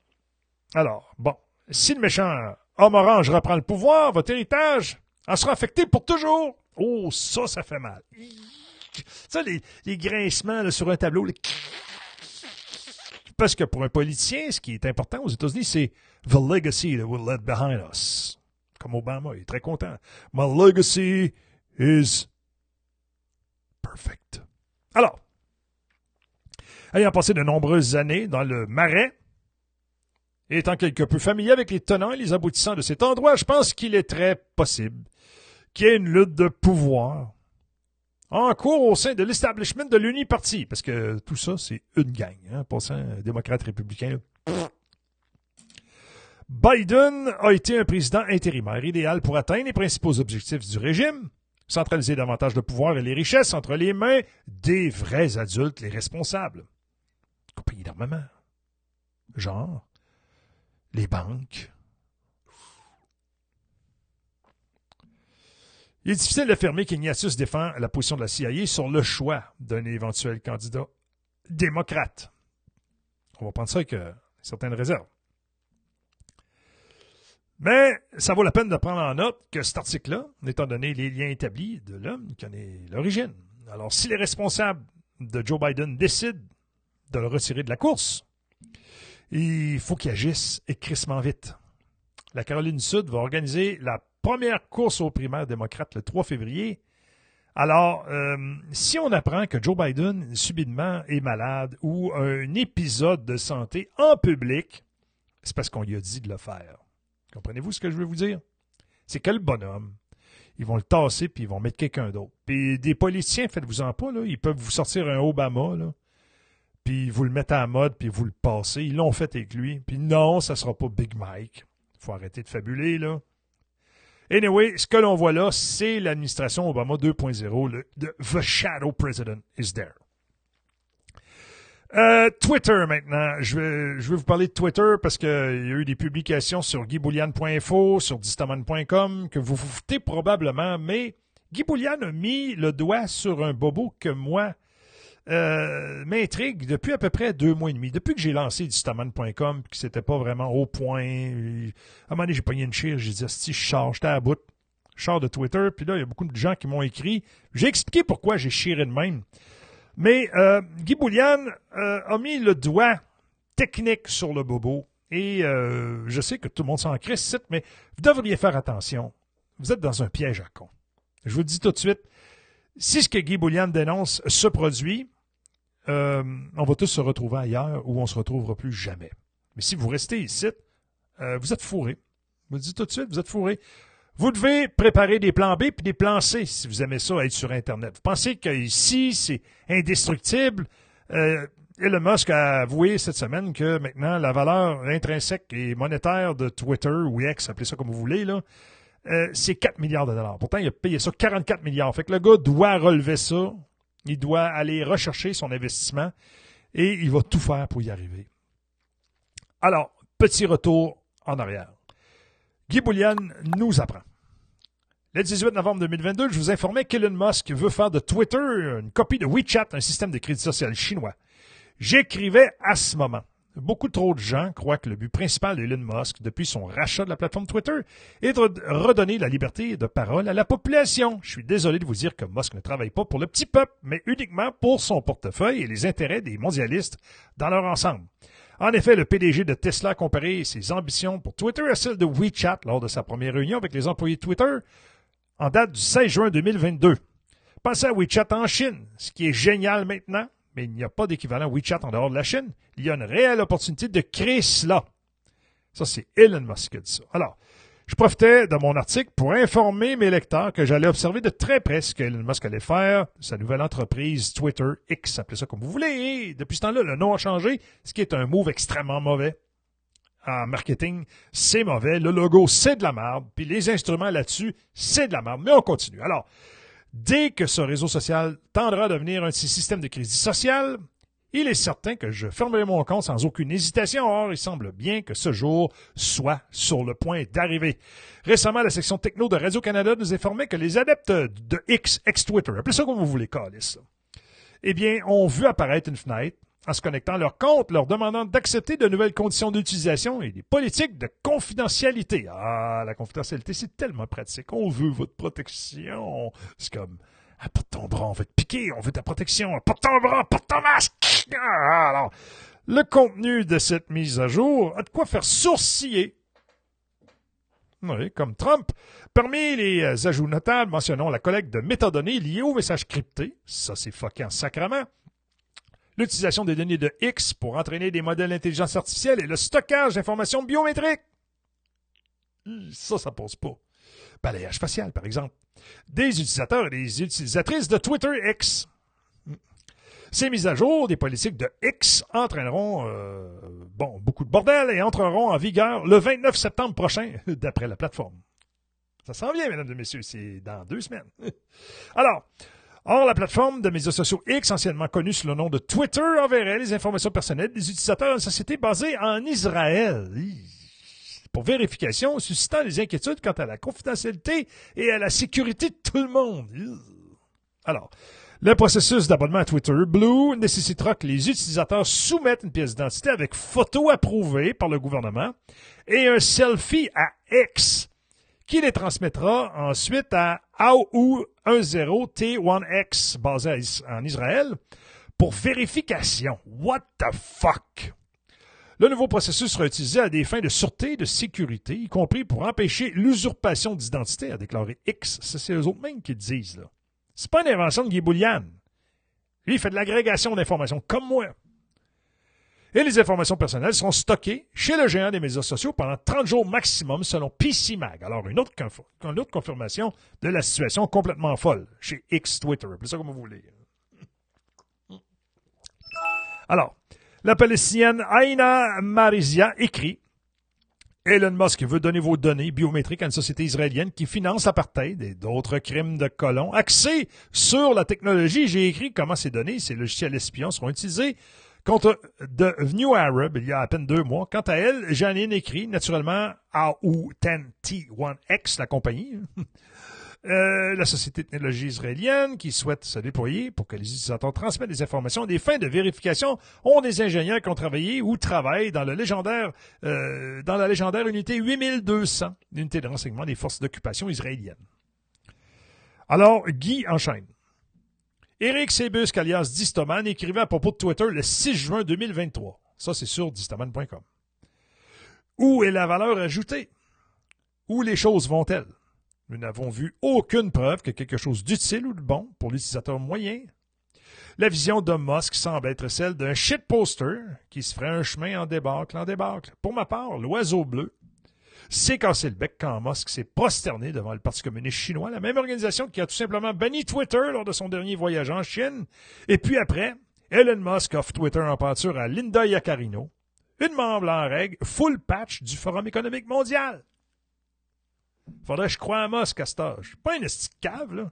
Speaker 4: Alors, bon, si le méchant homme orange reprend le pouvoir, votre héritage en sera affecté pour toujours. Oh, ça, ça fait mal. Ça, les, grincements sur un tableau, Parce que pour un politicien, ce qui est important aux États-Unis, c'est the legacy that we'll let behind us. Comme Obama, il est très content. My legacy is perfect. Alors, ayant passé de nombreuses années dans le marais, étant quelque peu familier avec les tenants et les aboutissants de cet endroit, je pense qu'il est très possible qu'il y ait une lutte de pouvoir en cours au sein de l'establishment de l'Uni-Parti, parce que tout ça, c'est une gang, hein, passant démocrate républicain. Biden a été un président intérimaire idéal pour atteindre les principaux objectifs du régime, centraliser davantage de pouvoir et les richesses entre les mains des vrais adultes, les responsables. Compagnie d'armement. Genre, les banques, Il est difficile d'affirmer qu'Ignatius défend la position de la CIA sur le choix d'un éventuel candidat démocrate. On va prendre ça avec euh, certaines réserves. Mais ça vaut la peine de prendre en note que cet article-là, étant donné les liens établis de l'homme qui en est l'origine. Alors, si les responsables de Joe Biden décident de le retirer de la course, il faut qu'il agisse écrissement vite. La Caroline du Sud va organiser la première course aux primaires démocrates le 3 février. Alors, euh, si on apprend que Joe Biden subitement est malade ou un épisode de santé en public, c'est parce qu'on lui a dit de le faire. Comprenez-vous ce que je veux vous dire? C'est que le bonhomme, ils vont le tasser puis ils vont mettre quelqu'un d'autre. Puis des politiciens, faites-vous-en pas, là, ils peuvent vous sortir un Obama, là, puis vous le mettre à mode puis vous le passer. Ils l'ont fait avec lui. Puis non, ça sera pas Big Mike. faut arrêter de fabuler, là. Anyway, ce que l'on voit là, c'est l'administration Obama 2.0. Le The Shadow President is there. Euh, Twitter maintenant. Je vais, vous parler de Twitter parce qu'il y a eu des publications sur guyboulian.info, sur distaman.com que vous vous foutez probablement, mais Guy Boulian a mis le doigt sur un bobo que moi, euh, m'intrigue depuis à peu près deux mois et demi. Depuis que j'ai lancé distaman.com, que c'était pas vraiment au point. À un moment donné, j'ai pogné une chire, j'ai dit, si je charge, j'étais à bout. Je sors de Twitter, puis là, il y a beaucoup de gens qui m'ont écrit. J'ai expliqué pourquoi j'ai chiré de même. Mais euh, Guy Boulian euh, a mis le doigt technique sur le bobo. Et euh, je sais que tout le monde s'en crisse, mais vous devriez faire attention. Vous êtes dans un piège à con. Je vous le dis tout de suite. Si ce que Guy Boulian dénonce se produit, euh, on va tous se retrouver ailleurs où on ne se retrouvera plus jamais. Mais si vous restez ici, euh, vous êtes fourré. Je vous le dis tout de suite, vous êtes fourré. Vous devez préparer des plans B puis des plans C si vous aimez ça être sur Internet. Vous pensez qu'ici, c'est indestructible? Euh, Elon Musk a avoué cette semaine que maintenant, la valeur intrinsèque et monétaire de Twitter ou X, appelez ça comme vous voulez, là, euh, c'est 4 milliards de dollars. Pourtant, il a payé ça 44 milliards. Fait que le gars doit relever ça. Il doit aller rechercher son investissement et il va tout faire pour y arriver. Alors, petit retour en arrière. Guy Boulian nous apprend. Le 18 novembre 2022, je vous informais qu'Elon Musk veut faire de Twitter une copie de WeChat, un système de crédit social chinois. J'écrivais à ce moment. Beaucoup trop de gens croient que le but principal d'Elon Musk depuis son rachat de la plateforme Twitter est de redonner la liberté de parole à la population. Je suis désolé de vous dire que Musk ne travaille pas pour le petit peuple, mais uniquement pour son portefeuille et les intérêts des mondialistes dans leur ensemble. En effet, le PDG de Tesla a comparé ses ambitions pour Twitter à celles de WeChat lors de sa première réunion avec les employés de Twitter en date du 16 juin 2022. Pensez à WeChat en Chine, ce qui est génial maintenant, mais il n'y a pas d'équivalent WeChat en dehors de la Chine. Il y a une réelle opportunité de créer cela. Ça, c'est Elon Musk qui a dit ça. Alors, je profitais de mon article pour informer mes lecteurs que j'allais observer de très près ce qu'Elon Musk allait faire, sa nouvelle entreprise Twitter, X, appelez ça comme vous voulez. Depuis ce temps-là, le nom a changé, ce qui est un move extrêmement mauvais. En marketing, c'est mauvais. Le logo, c'est de la merde. Puis les instruments là-dessus, c'est de la merde. Mais on continue. Alors, dès que ce réseau social tendra à devenir un système de crédit social, il est certain que je fermerai mon compte sans aucune hésitation. Or, il semble bien que ce jour soit sur le point d'arriver. Récemment, la section techno de Radio-Canada nous informait que les adeptes de X, ex-Twitter, appelez ça comme vous voulez, Calis, eh bien, ont vu apparaître une fenêtre en se connectant leur compte, leur demandant d'accepter de nouvelles conditions d'utilisation et des politiques de confidentialité. Ah, la confidentialité, c'est tellement pratique. On veut votre protection. C'est comme, ah, porte ton bras, on veut te piquer, on veut ta protection. Porte ton bras, porte ton masque. Ah, alors, Le contenu de cette mise à jour a de quoi faire sourciller. Oui, comme Trump. Parmi les euh, ajouts notables, mentionnons la collecte de métadonnées liées aux messages cryptés. Ça, c'est fucking sacrement. L'utilisation des données de X pour entraîner des modèles d'intelligence artificielle et le stockage d'informations biométriques. Ça, ça pose pas. Balayage facial, par exemple. Des utilisateurs et des utilisatrices de Twitter X. Ces mises à jour des politiques de X entraîneront euh, beaucoup de bordel et entreront en vigueur le 29 septembre prochain, (laughs) d'après la plateforme. Ça s'en vient, mesdames et messieurs, c'est dans deux semaines. (laughs) Alors, Or, la plateforme de médias sociaux X, anciennement connue sous le nom de Twitter, enverrait les informations personnelles des utilisateurs d'une société basée en Israël. Pour vérification, suscitant des inquiétudes quant à la confidentialité et à la sécurité de tout le monde. Alors, le processus d'abonnement à Twitter Blue nécessitera que les utilisateurs soumettent une pièce d'identité avec photo approuvée par le gouvernement et un selfie à X qui les transmettra ensuite à AOU10T1X basé en Israël pour vérification. What the fuck? Le nouveau processus sera utilisé à des fins de sûreté et de sécurité, y compris pour empêcher l'usurpation d'identité, a déclaré X. C'est eux autres mêmes qui le disent, là. C'est pas une invention de Guy Boulian. Lui, il fait de l'agrégation d'informations, comme moi. Et les informations personnelles seront stockées chez le géant des médias sociaux pendant 30 jours maximum, selon PCMag. Alors, une autre, une autre confirmation de la situation complètement folle chez X Twitter. Appelez ça comme vous voulez. Alors, la Palestinienne Aina Marizia écrit Elon Musk veut donner vos données biométriques à une société israélienne qui finance l'apartheid et d'autres crimes de colons. Axé sur la technologie, j'ai écrit comment ces données, ces logiciels espions seront utilisés contre The New Arab il y a à peine deux mois. Quant à elle, ai écrit, naturellement, AU10T1X, la compagnie. (laughs) Euh, la société de technologie israélienne qui souhaite se déployer pour que les utilisateurs transmettent des informations des fins de vérification ont des ingénieurs qui ont travaillé ou travaillent dans le légendaire euh, dans la légendaire unité 8200, l'unité de renseignement des forces d'occupation israéliennes. Alors, Guy enchaîne. Éric Sebusque, alias Distoman, écrivait à propos de Twitter le 6 juin 2023. Ça, c'est sur distoman.com. Où est la valeur ajoutée? Où les choses vont-elles? Nous n'avons vu aucune preuve que quelque chose d'utile ou de bon pour l'utilisateur moyen. La vision de Musk semble être celle d'un shitposter qui se ferait un chemin en débâcle en débâcle. Pour ma part, l'oiseau bleu s'est cassé le bec quand Musk s'est prosterné devant le Parti communiste chinois, la même organisation qui a tout simplement banni Twitter lors de son dernier voyage en Chine. Et puis après, Elon Musk offre Twitter en peinture à Linda Yaccarino, une membre en règle, full patch du Forum économique mondial. Faudrait que je croie à Musk à cet âge. Pas une là.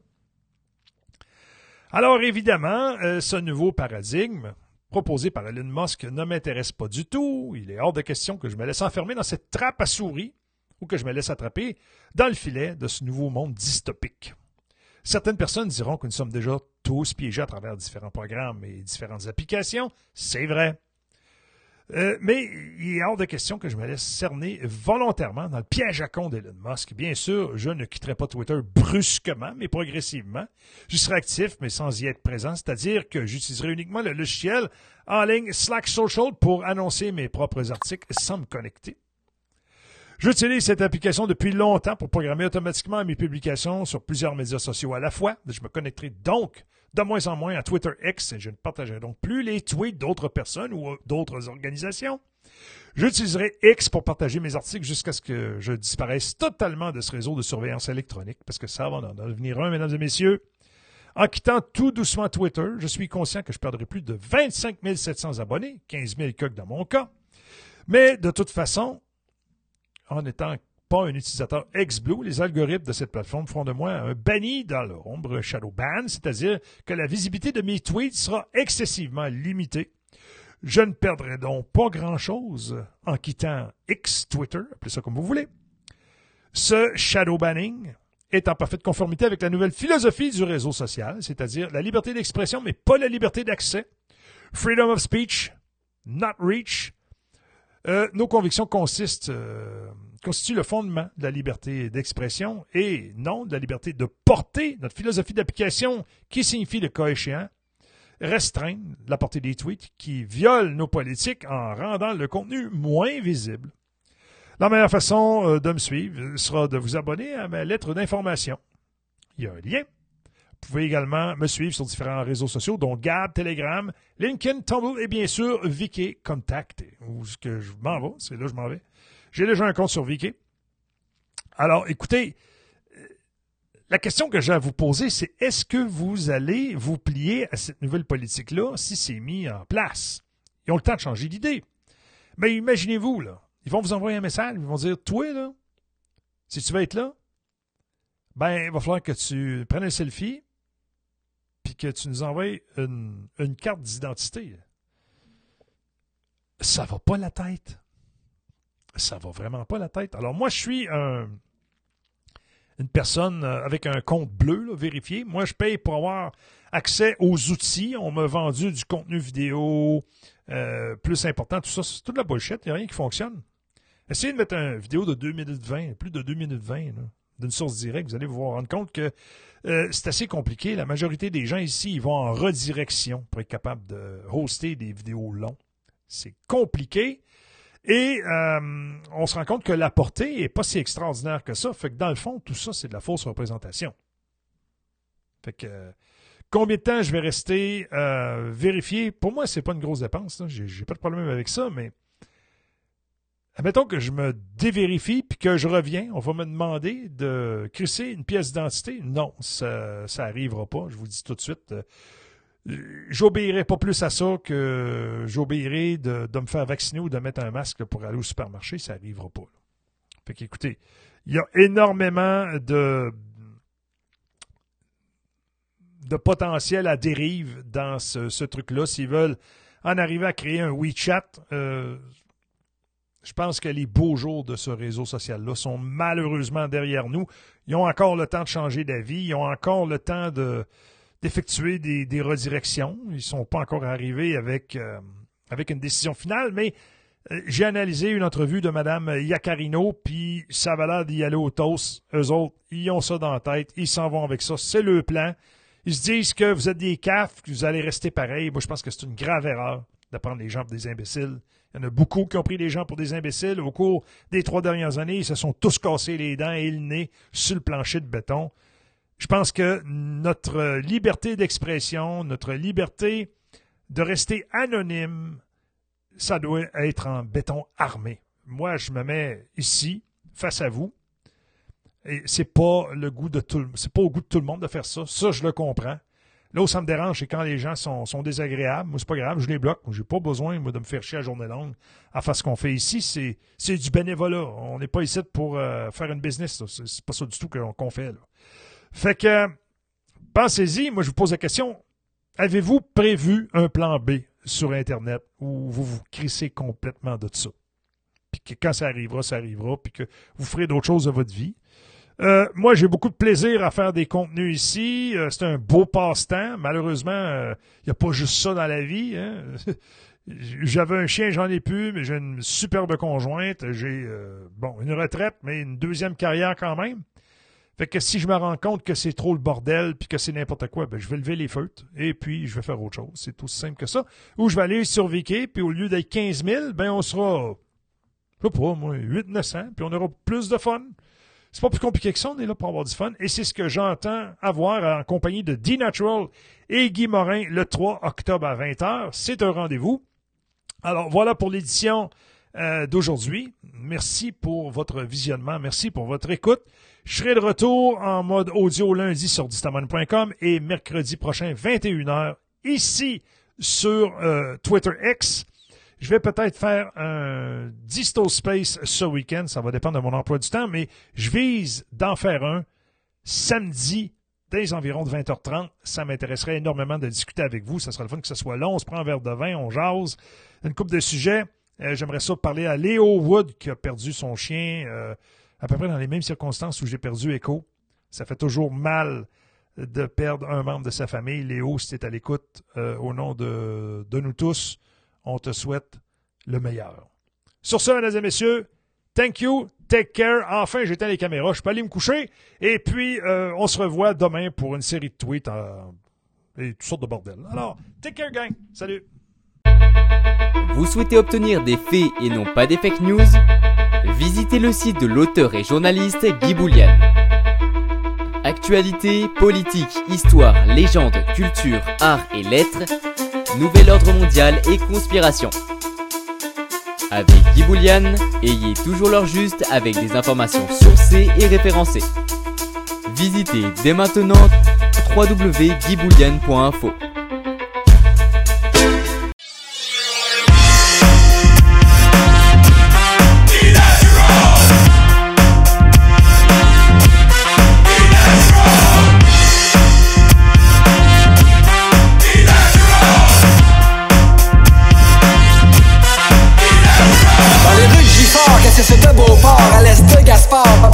Speaker 4: Alors, évidemment, euh, ce nouveau paradigme proposé par Elon Musk ne m'intéresse pas du tout. Il est hors de question que je me laisse enfermer dans cette trappe à souris ou que je me laisse attraper dans le filet de ce nouveau monde dystopique. Certaines personnes diront que nous sommes déjà tous piégés à travers différents programmes et différentes applications. C'est vrai. Euh, mais il est hors de question que je me laisse cerner volontairement dans le piège à con d'Elon Musk. Bien sûr, je ne quitterai pas Twitter brusquement, mais progressivement. Je serai actif, mais sans y être présent, c'est-à-dire que j'utiliserai uniquement le logiciel en ligne Slack Social pour annoncer mes propres articles sans me connecter. J'utilise cette application depuis longtemps pour programmer automatiquement mes publications sur plusieurs médias sociaux à la fois. Je me connecterai donc de moins en moins à Twitter X et je ne partagerai donc plus les tweets d'autres personnes ou d'autres organisations. J'utiliserai X pour partager mes articles jusqu'à ce que je disparaisse totalement de ce réseau de surveillance électronique, parce que ça va en devenir un, mesdames et messieurs. En quittant tout doucement Twitter, je suis conscient que je perdrai plus de 25 700 abonnés, 15 000 coques dans mon cas. Mais de toute façon, en étant pas un utilisateur ex-Blue, les algorithmes de cette plateforme feront de moi un banni dans l'ombre, shadow ban, c'est-à-dire que la visibilité de mes tweets sera excessivement limitée. Je ne perdrai donc pas grand-chose en quittant X Twitter, appelez ça comme vous voulez. Ce shadow banning est en parfaite conformité avec la nouvelle philosophie du réseau social, c'est-à-dire la liberté d'expression, mais pas la liberté d'accès. Freedom of speech, not reach. Euh, nos convictions consistent euh, constitue le fondement de la liberté d'expression et non de la liberté de porter notre philosophie d'application qui signifie le cas échéant restreindre la portée des tweets qui violent nos politiques en rendant le contenu moins visible. La meilleure façon euh, de me suivre sera de vous abonner à ma lettre d'information. Il y a un lien. Vous pouvez également me suivre sur différents réseaux sociaux, dont Gab, Telegram, LinkedIn, Tumblr et bien sûr Viki Contact, où ce que je m'en vais, c'est là que je m'en vais. J'ai déjà un compte sur Viki. Alors, écoutez, euh, la question que j'ai à vous poser, c'est est-ce que vous allez vous plier à cette nouvelle politique-là si c'est mis en place? Ils ont le temps de changer d'idée. Mais imaginez-vous, là, ils vont vous envoyer un message, ils vont dire Toi, là, si tu veux être là, ben, il va falloir que tu prennes un selfie que tu nous envoies une, carte d'identité. Ça va pas la tête. Ça va vraiment pas la tête. Alors, moi, je suis un, une personne euh, avec un compte bleu vérifié. Moi, je paye pour avoir accès aux outils. On m'a vendu du contenu vidéo euh, plus important. Tout ça, c'est toute la bullshit. Il n'y a rien qui fonctionne. Essayez de mettre une vidéo de 2 minutes 20, plus de 2 minutes 20, d'une source directe. Vous allez vous rendre compte que euh, c'est assez compliqué. La majorité des gens ici, ils vont en redirection pour être capable de hoster des vidéos longs. C'est compliqué. Et euh, on se rend compte que la portée n'est pas si extraordinaire que ça. Fait que dans le fond, tout ça, c'est de la fausse représentation. Fait que combien de temps je vais rester euh, vérifié? Pour moi, c'est pas une grosse dépense. J'ai pas de problème avec ça, mais admettons que je me dévérifie puis que je reviens, on va me demander de crisser une pièce d'identité. Non, ça n'arrivera pas. Je vous dis tout de suite j'obéirai pas plus à ça que j'obéirai de, me faire vacciner ou de mettre un masque pour aller au supermarché. Ça n'arrivera pas. Fait qu'écoutez, il y a énormément de, de potentiel à dérive dans ce, truc-là. S'ils veulent en arriver à créer un WeChat, euh, je pense que les beaux jours de ce réseau social-là sont malheureusement derrière nous. Ils ont encore le temps de changer d'avis. Ils ont encore le temps de d'effectuer des, redirections. Ils ne sont pas encore arrivés avec, euh, une décision finale, mais euh, j'ai analysé une entrevue de Mme Yacarino, puis ça va l'air d'y aller au toast. Eux autres, ils ont ça dans la tête, ils s'en vont avec ça, c'est le plan. Ils se disent que vous êtes des cafs, que vous allez rester pareil. Moi, je pense que c'est une grave erreur de prendre les pour des imbéciles. Il y en a beaucoup qui ont pris les gens pour des imbéciles. Au cours des trois dernières années, ils se sont tous cassés les dents et le nez sur le plancher de béton je pense que notre liberté d'expression, notre liberté de rester anonyme, ça doit être en béton armé. Moi, je me mets ici, face à vous, et c'est pas le goût de tout, c'est pas au goût de tout le monde de faire ça. Ça, je le comprends. Là où ça me dérange, c'est quand les gens sont, sont désagréables. Moi, c'est pas grave, je les bloque. J'ai pas besoin, de me faire chier à journée longue à faire ce qu'on fait ici. C'est, du bénévolat. On n'est pas ici pour euh, faire une business. C'est, pas ça du tout qu'on, fait. Fait que, pensez-y, moi je vous pose la question, avez-vous prévu un plan B sur Internet où vous vous crissez complètement de ça? Puis que quand ça arrivera, ça arrivera, puis que vous ferez d'autres choses de votre vie. Euh, moi, j'ai beaucoup de plaisir à faire des contenus ici. Euh, c'est un beau passe-temps. Malheureusement, il euh, n'y a pas juste ça dans la vie. Hein. (laughs) J'avais un chien, j'en ai plus, mais j'ai une superbe conjointe. J'ai bon une retraite, mais une deuxième carrière quand même. Fait que si je me rends compte que c'est trop le bordel puis que c'est n'importe quoi, ben, je vais lever les feutres et puis je vais faire autre chose. C'est aussi simple que ça. Ou je vais aller sur puis au lieu d'être 15 000, ben, on sera, je sais pas, moi, 8 900 puis on aura plus de fun. C'est pas plus compliqué que ça, on est là pour avoir du fun. Et c'est ce que j'entends avoir en compagnie de D-Natural et Guy Morin le 3 octobre à 20h. C'est un rendez-vous. Alors voilà pour l'édition euh, d'aujourd'hui. Merci pour votre visionnement. Merci pour votre écoute. Je serai de retour en mode audio lundi sur distamon.com et mercredi prochain, 21h, ici sur euh, Twitter X. Je vais peut-être faire un Disto Space ce week-end. Ça va dépendre de mon emploi du temps, mais je vise d'en faire un samedi dès les environs de 20h30. Ça m'intéresserait énormément de discuter avec vous. Ça sera le fun que ce soit long. On se prend un verre de vin, on jase. Une coupe de sujets. Euh, j'aimerais ça parler à Léo Wood qui a perdu son chien. Euh, à peu près dans les mêmes circonstances où j'ai perdu Echo. Ça fait toujours mal de perdre un membre de sa famille. Léo, si à l'écoute, euh, au nom de, de, nous tous, on te souhaite le meilleur. Sur ce, mesdames et messieurs, thank you, take care. Enfin, j'éteins les caméras, je peux aller me coucher. Et puis, euh, on se revoit demain pour une série de tweets. et toutes sortes de bordel. Alors, take care, gang. Salut.
Speaker 5: Vous souhaitez obtenir des faits et non pas des fake news? Visitez le site de l'auteur et journaliste Guy Boulian. Actualité, politique, histoire, légende, culture, art et lettres, nouvel ordre mondial et conspiration. Avec Guy Boulian, ayez toujours l'heure juste avec des informations sourcées et référencées. Visitez dès maintenant www.guyboulian.info.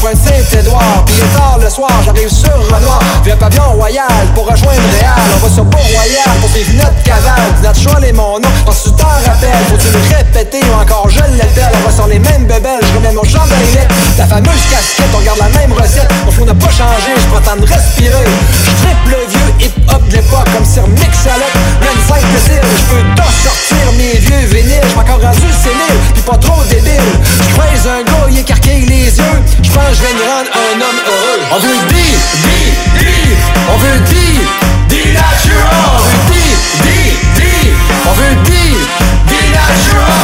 Speaker 6: Point de Saint-Édouard Puis est tard le soir, j'arrive sur Renoir. Viens pavillon royal pour rejoindre Réal. On va sur Beau-Royal pour suivre notre cavale. Dis notre choix, les mon nom, parce que tu t'en rappelles. Faut-tu le répéter ou encore je l'appelle? On va sur les mêmes bebelles, je remets mon chandail La fameuse casquette, on garde la même recette. Mon flow n'a pas changé, je temps de respirer. Je triple le vieux hip-hop de l'époque Comme Sir Mick Salette, même 5 style Je peux t'en sortir mes vieux vinyles. Je encore rendu sénile, pis pas trop débile. Je croise un gars, il écarquille les yeux. Je pense que je vais me rendre un homme heureux. On veut dire, dire, dire On veut dire, dire natural On veut dire, dire, dire On veut dire, dire natural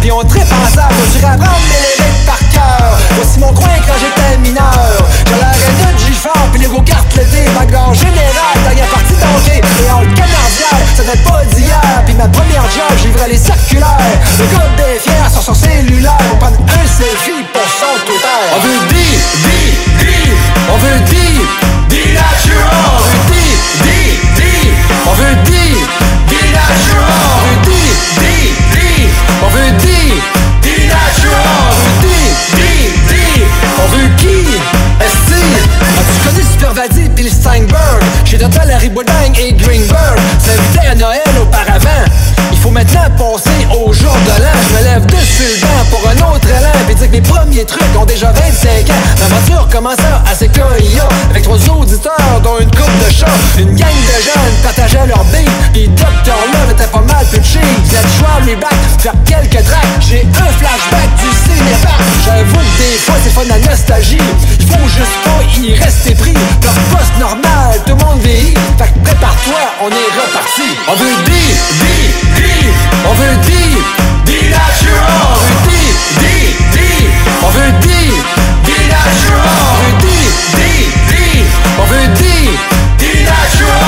Speaker 6: puis on tripe ensemble On dirait apprendre mes lyriques par cœur. Voici mon coin quand j'étais mineur. J'ai l'arrêté de Gifford, puis les go-karts l'été Bagarre générale, dernière partie d'Angers Et en canardial, ça date pas d'hier. Puis ma première job, je livrais les circulaires. Le gars des fiers sur son cellulaire. On prend un selfie pour son total On veut dire, dire, dire On veut dire Noël auparavant. Il faut maintenant passer au jour de l'an. Je me lève dessus le mes premiers trucs ont déjà 25 ans L'aventure commença à CKIA Avec trois auditeurs dont une coupe de chat Une gang de jeunes partageaient leur beat Puis Dr Love était pas mal plus cheap J'ai choix lui back, faire quelques tracks. J'ai un flashback du cinéma. J'avoue que des fois c'est fun la nostalgie. Il faut juste pas y rester pris. Leur poste normal, tout le monde vieillit. Fait que prépare-toi, on est reparti. On veut dire, dire, dire. On veut dire, dire natural On veut dire, dire On veut dire, natural On veut dire, dire, dire. On veut dire, dire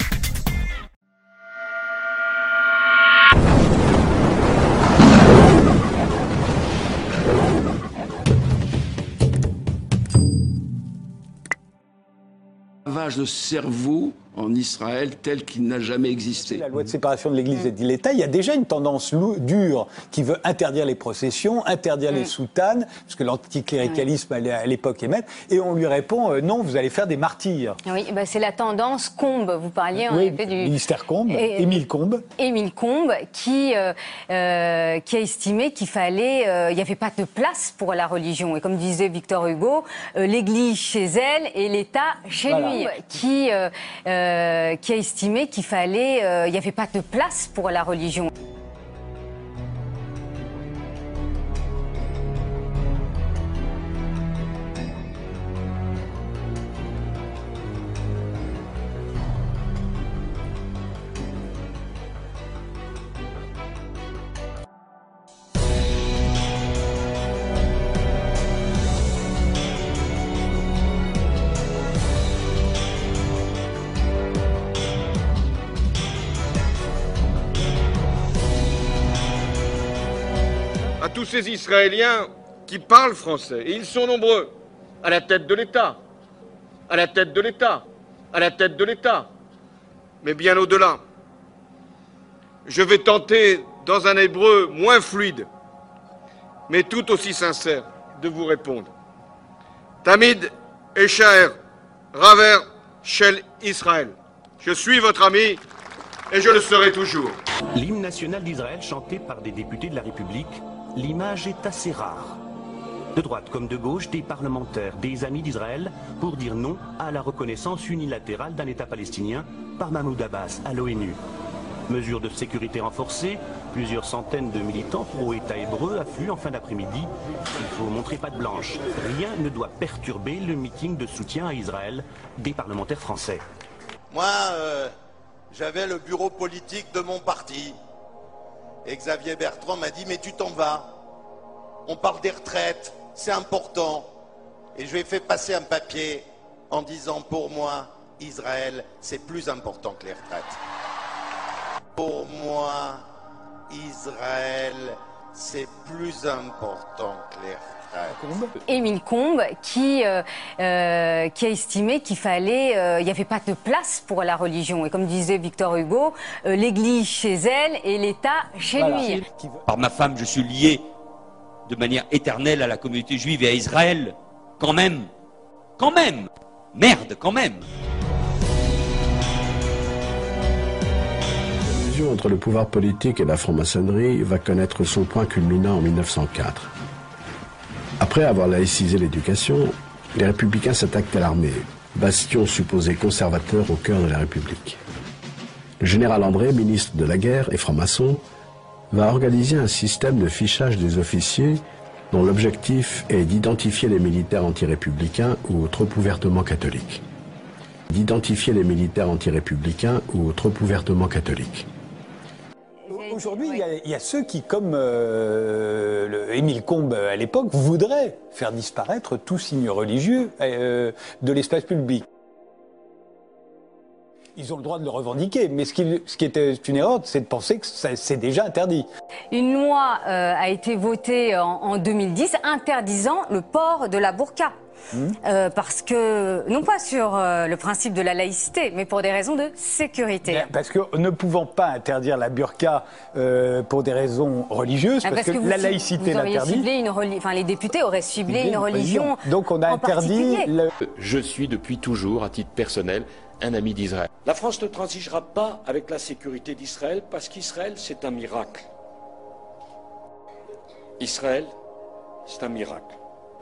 Speaker 7: Lavage de cerveau en Israël tel qu'il n'a jamais existé.
Speaker 8: La loi de séparation de l'Église et de l'État, il y a déjà une tendance dure qui veut interdire les processions, interdire les soutanes, parce que l'anticléricalisme à l'époque est maître, et on lui répond euh, non, vous allez faire des martyrs.
Speaker 9: Oui, bah c'est la tendance Combe. Vous parliez en effet du
Speaker 8: ministère Combe, Émile Combe.
Speaker 9: Émile Combe, qui euh, euh, qui a estimé qu'il fallait, il n'y avait pas de place pour la religion, et comme disait Victor Hugo, l'Église chez elle et l'État chez lui, qui euh, qui a estimé qu'il fallait, euh, il n'y avait pas de place pour la religion.
Speaker 10: Israéliens qui parlent français, et ils sont nombreux, à la tête de l'État, à la tête de l'État, à la tête de l'État, mais bien au-delà. Je vais tenter, dans un hébreu moins fluide, mais tout aussi sincère, de vous répondre. Tamid Eshaer, Raver Shel Israël. Je suis votre ami et je le serai toujours.
Speaker 11: L'hymne national d'Israël chanté par des députés de la République l'image est assez rare. De droite comme de gauche, des parlementaires, des amis d'Israël, pour dire non à la reconnaissance unilatérale d'un État palestinien par Mahmoud Abbas à l'ONU. Mesures de sécurité renforcées, plusieurs centaines de militants pro-État hébreu affluent en fin d'après-midi. Il faut montrer pas de blanche. Rien ne doit perturber le meeting de soutien à Israël des parlementaires français.
Speaker 12: Moi, euh, j'avais le bureau politique de mon parti. Et Xavier Bertrand m'a dit, mais tu t'en vas. On parle des retraites, c'est important. Et je lui ai fait passer un papier en disant, pour moi, Israël, c'est plus important que les retraites. Pour moi, Israël, c'est plus important que les retraites.
Speaker 9: Émile Combe, qui, euh, euh, qui a estimé qu'il fallait, euh, il n'y avait pas de place pour la religion. Et comme disait Victor Hugo, l'Église chez elle et l'État chez lui.
Speaker 13: Par ma femme, je suis lié de manière éternelle à la communauté juive et à Israël. Quand même. Quand même. Merde, quand même.
Speaker 14: La fusion entre le pouvoir politique et la franc-maçonnerie va connaître son point culminant en 1904. Après avoir laïcisé l'éducation, les républicains s'attaquent à l'armée, bastion supposé conservateur au cœur de la République. Le général André, ministre de la guerre et franc-maçon, va organiser un système de fichage des officiers dont l'objectif est d'identifier les militaires ou. D'identifier les militaires anti-républicains ou trop ouvertement catholiques.
Speaker 8: Aujourd'hui, il, y, a ceux qui, comme euh, Émile Combes à l'époque, voudraient faire disparaître tout signe religieux euh, de l'espace public. Ils ont le droit de le revendiquer, mais ce qui, ce qui était une erreur, c'est de penser que c'est déjà interdit.
Speaker 9: Une loi euh, a été votée en, en 2010 interdisant le port de la burqa. Euh, parce que, non pas sur euh, le principe de la laïcité, mais pour des raisons de sécurité.
Speaker 8: parce que ne pouvant pas interdire la burqa euh, pour des raisons religieuses, ah, parce, que, la laïcité l'interdit.
Speaker 9: Enfin, les députés auraient ciblé une, religion.
Speaker 8: Donc on a interdit. Le...
Speaker 15: Je suis depuis toujours, à titre personnel, un ami d'Israël. La France ne transigera pas avec la sécurité d'Israël parce qu'Israël, c'est un miracle. Israël, c'est un miracle.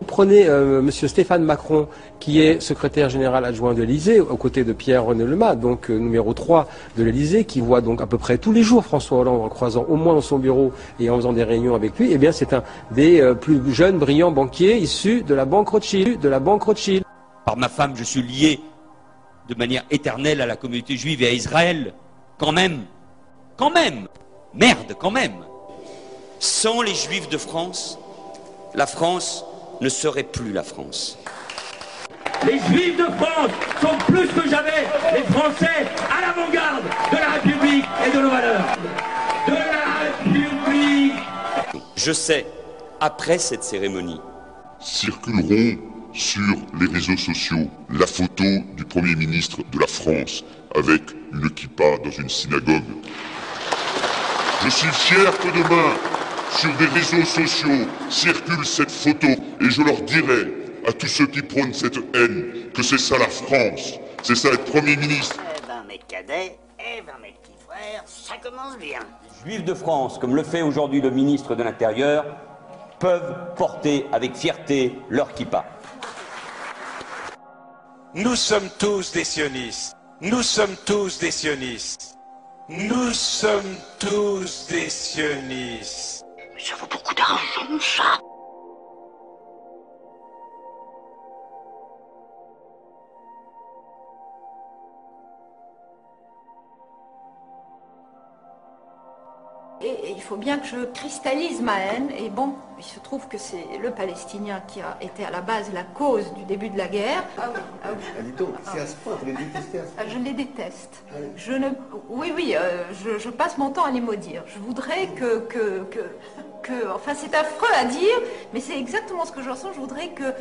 Speaker 16: Prenez euh, M. Stéphane Macron, qui est secrétaire général adjoint de l'Élysée, aux côtés de Pierre-René Lemas, donc euh, numéro 3 de l'Élysée, qui voit donc à peu près tous les jours François Hollande en croisant au moins dans son bureau et en faisant des réunions avec lui. Eh bien, c'est un des euh, plus jeunes, brillants banquiers issus de la banque Rothschild, de la banque Rothschild.
Speaker 13: Par ma femme, je suis lié de manière éternelle à la communauté juive et à Israël. Quand même. Quand même. Merde, quand même. Sans les juifs de France, la France ne serait plus la France.
Speaker 17: Les Juifs de France sont plus que jamais les Français à l'avant-garde de la République et de nos valeurs. De la République.
Speaker 13: Je sais, après cette cérémonie,
Speaker 18: circuleront sur les réseaux sociaux la photo du Premier ministre de la France avec une kippa dans une synagogue. Je suis fier que demain, sur des réseaux sociaux, circule cette photo et je leur dirai à tous ceux qui prônent cette haine que c'est ça la France, c'est ça être Premier ministre.
Speaker 19: Eh ben, mes cadets, eh ben, mes petits frères, ça commence bien.
Speaker 13: les Juifs de France, comme le fait aujourd'hui le ministre de l'Intérieur, peuvent porter avec fierté leur kippa.
Speaker 20: Nous sommes tous des sionistes. Nous sommes tous des sionistes. Nous sommes tous des sionistes.
Speaker 19: Ça vaut beaucoup d'argent, ça.
Speaker 21: Faut bien que je cristallise ma haine. Et bon, il se trouve que c'est le Palestinien qui a été à la base la cause du début de la guerre. Ah oui, ah oui.
Speaker 22: Dis donc, c'est à ce point, vous les détestez à ce point.
Speaker 21: Ah, Je les déteste. Je ne, oui, oui, euh, je, je passe mon temps à les maudire. Je voudrais que, que, que, que- enfin, c'est affreux à dire, mais c'est exactement ce que je ressens. Je voudrais que,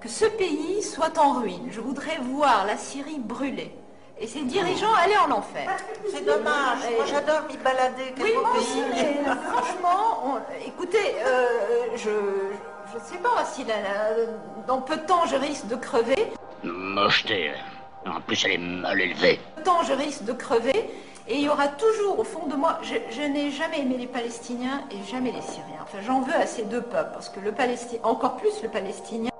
Speaker 21: que ce pays soit en ruine. Je voudrais voir la Syrie brûler. Et ses dirigeants aller en enfer.
Speaker 19: C'est dommage. Moi, j'adore m'y balader.
Speaker 21: Oui, moi
Speaker 19: pays.
Speaker 21: aussi, mais (laughs) franchement, on- écoutez, euh, je ne sais pas si la- la- dans peu de temps je risque de crever.
Speaker 19: Mocheté. En plus, elle est mal élevée.
Speaker 21: Peu de temps je risque de crever. Et il y aura toujours au fond de moi, je, je n'ai jamais aimé les Palestiniens et jamais les Syriens. Enfin, j'en veux à ces deux peuples, parce que le Palestinien, encore plus le Palestinien,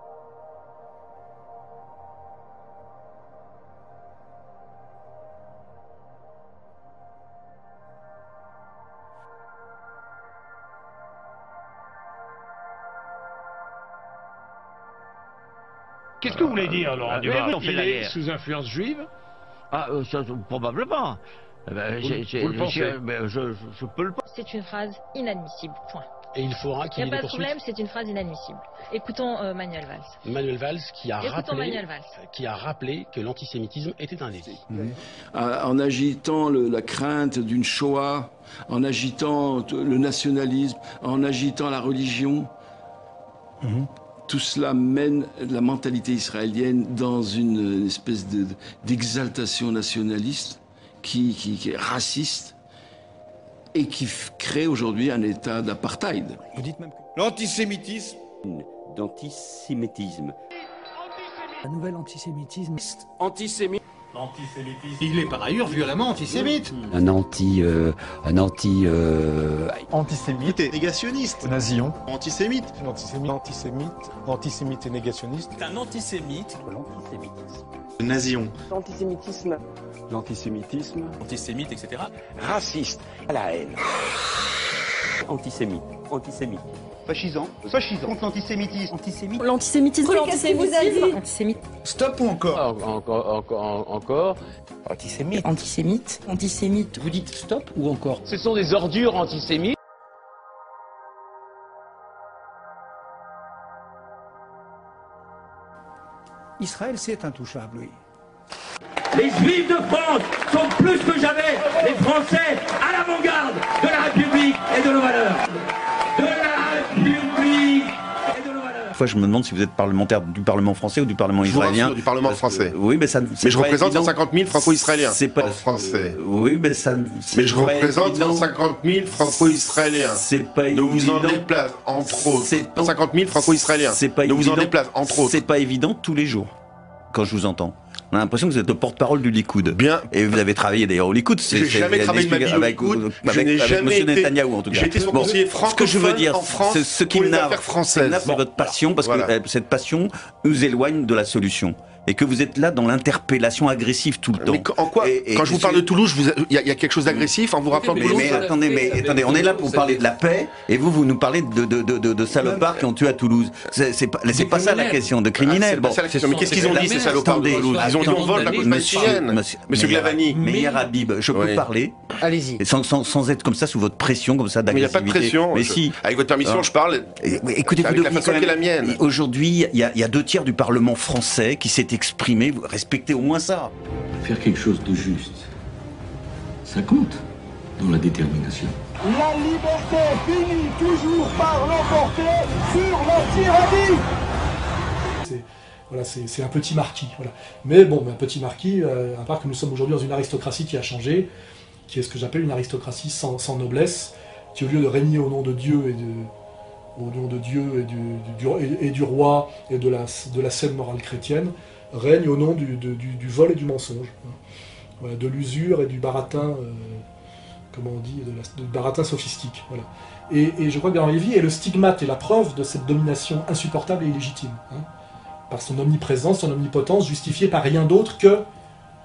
Speaker 23: Qu'est-ce que vous voulez dire, Laurent
Speaker 24: Ah, fait
Speaker 23: Il
Speaker 24: la
Speaker 23: est
Speaker 24: guerre.
Speaker 23: sous influence juive
Speaker 24: Ah, euh, ça, probablement. Eh ben,
Speaker 23: Vous-
Speaker 24: j'ai- j'ai-
Speaker 23: vous le pensez
Speaker 24: j'ai- ben, je, je- je peux le penser.
Speaker 25: C'est une phrase inadmissible, point.
Speaker 23: Et il faudra
Speaker 25: Il
Speaker 23: qu'il
Speaker 25: n'y
Speaker 23: y
Speaker 25: a
Speaker 23: ait
Speaker 25: pas
Speaker 23: des
Speaker 25: de
Speaker 23: poursuites.
Speaker 25: problème, c'est une phrase inadmissible. Écoutons euh, Manuel Valls.
Speaker 23: Manuel Valls qui a,
Speaker 25: Écoutons
Speaker 23: rappelé,
Speaker 25: Manuel Valls.
Speaker 23: qui a rappelé que l'antisémitisme était un délit.
Speaker 7: à- en agitant le- la crainte d'une Shoah, en agitant le nationalisme, en agitant la religion. Tout cela mène la mentalité israélienne dans une espèce de- d'exaltation nationaliste qui, qui- qui est raciste et qui crée aujourd'hui un état d'apartheid.
Speaker 8: Vous dites même que
Speaker 7: L'antisémitisme
Speaker 13: d'antisémitisme.
Speaker 8: un nouvel antisémitisme.
Speaker 7: Antisémite.
Speaker 23: Il est par ailleurs violemment antisémite.
Speaker 26: Un anti, euh, un anti, euh,
Speaker 8: Antisémite et négationniste.
Speaker 27: Nazillon.
Speaker 8: Antisémite. Antisémite. Antisémite. Antisémite et négationniste.
Speaker 27: un antisémite.
Speaker 8: L'antisémitisme.
Speaker 27: Nazillon.
Speaker 8: L'antisémitisme. L'antisémitisme.
Speaker 27: Antisémite, etc.
Speaker 8: Raciste. À la haine.
Speaker 13: Antisémite. Antisémite.
Speaker 27: Fascisant. Fascisant. Contre l'antisémitisme.
Speaker 28: Antisémite. L'antisémitisme, l'antisémitisme. Antisémite.
Speaker 27: Stop ou encore
Speaker 24: Encore, encore, encore.
Speaker 28: Antisémite. Antisémite. Antisémite.
Speaker 27: Vous dites stop ou encore
Speaker 24: Ce sont des ordures antisémites.
Speaker 8: Israël, c'est intouchable, oui.
Speaker 17: Les Juifs de France sont plus que jamais les Français à l'avant-garde de la République et de nos valeurs.
Speaker 29: Parfois, je me demande si vous êtes parlementaire du Parlement français ou du Parlement
Speaker 30: Je vous
Speaker 29: israélien.
Speaker 30: rassure, du Parlement
Speaker 29: Parce que-
Speaker 30: français.
Speaker 29: oui, mais ça.
Speaker 30: Mais je représente
Speaker 29: évident.
Speaker 30: 150 000 franco-israéliens.
Speaker 29: C'est pas
Speaker 30: français.
Speaker 29: Oui, mais ça.
Speaker 30: Mais je représente
Speaker 29: évident.
Speaker 30: 150 000 franco-israéliens.
Speaker 29: C'est pas
Speaker 30: Ne vous en
Speaker 29: évident.
Speaker 30: déplace, entre autres. 150 000 franco-israéliens.
Speaker 29: C'est pas
Speaker 30: Ne vous en
Speaker 29: évident.
Speaker 30: déplace, entre autres.
Speaker 29: C'est pas évident tous les jours quand je vous entends. On a l'impression que vous êtes le porte-parole du Likoud.
Speaker 30: Bien.
Speaker 29: Et vous avez travaillé d'ailleurs au Likoud.
Speaker 30: J'ai jamais travaillé de ma
Speaker 29: discuté
Speaker 30: vie au
Speaker 29: avec,
Speaker 30: Likoud.
Speaker 29: avec,
Speaker 30: Je été-
Speaker 29: Netanyahou en tout cas.
Speaker 30: j'ai été son conseiller
Speaker 29: Ce que je veux dire, c'est ce qui
Speaker 30: françaises.
Speaker 29: m'énerve, c'est
Speaker 30: Bon,
Speaker 29: votre passion, parce que cette passion nous éloigne de la solution. Et que vous êtes là dans l'interpellation agressive tout le temps.
Speaker 30: Mais en quoi
Speaker 29: Et- et
Speaker 30: Quand je vous parle de Toulouse, il y, a- il y a quelque chose d'agressif en vous rappelant
Speaker 29: mais,
Speaker 30: Toulouse
Speaker 29: mais attendez, mais attendez, on est là pour parler de la paix, et vous, vous nous parlez de, de, de, de, de salopards qui ont tué à Toulouse. C'est pas, ça la question, de
Speaker 30: Ah,
Speaker 29: criminels.
Speaker 30: c'est pas ça la question. Mais qu'est-ce qu'ils ont dit, ces salopards de Toulouse Ils ont dit on vole la côte
Speaker 29: Monsieur,
Speaker 30: palestinienne. Glavani.
Speaker 29: Meyer Habib, je peux parler
Speaker 31: Allez-y.
Speaker 29: Sans, être comme ça, sous votre pression, comme ça,
Speaker 30: Mais il n'y a pas de
Speaker 29: d'agressivité.
Speaker 30: pression.
Speaker 29: Mais
Speaker 30: Je-
Speaker 29: si.
Speaker 30: Avec votre permission, je parle.
Speaker 29: écoutez, vous
Speaker 30: la façon
Speaker 29: quand
Speaker 30: qui est la mienne.
Speaker 29: Aujourd'hui, il y, a- il y a deux tiers du Parlement français qui s'est exprimé. Vous Respectez au moins ça.
Speaker 32: Faire quelque chose de juste, ça compte dans la détermination.
Speaker 33: La liberté finit toujours par l'emporter sur la tyrannie.
Speaker 34: C'est voilà, c'est c'est un petit marquis. Voilà. Mais bon, un petit marquis, euh, à part que nous sommes aujourd'hui dans une aristocratie qui a changé, qui est ce que j'appelle une aristocratie sans, sans noblesse, qui au lieu de régner au nom de Dieu et de au nom de Dieu et du, du- du- et, et du roi et de la, de la saine morale chrétienne, règne au nom du, vol et du mensonge. De l'usure et du baratin, euh, comment on dit, du baratin sophistique. Et, je crois que Bernard Lévy est le stigmate et la preuve de cette domination insupportable et illégitime. hein par son omniprésence, son omnipotence, justifiée par rien d'autre que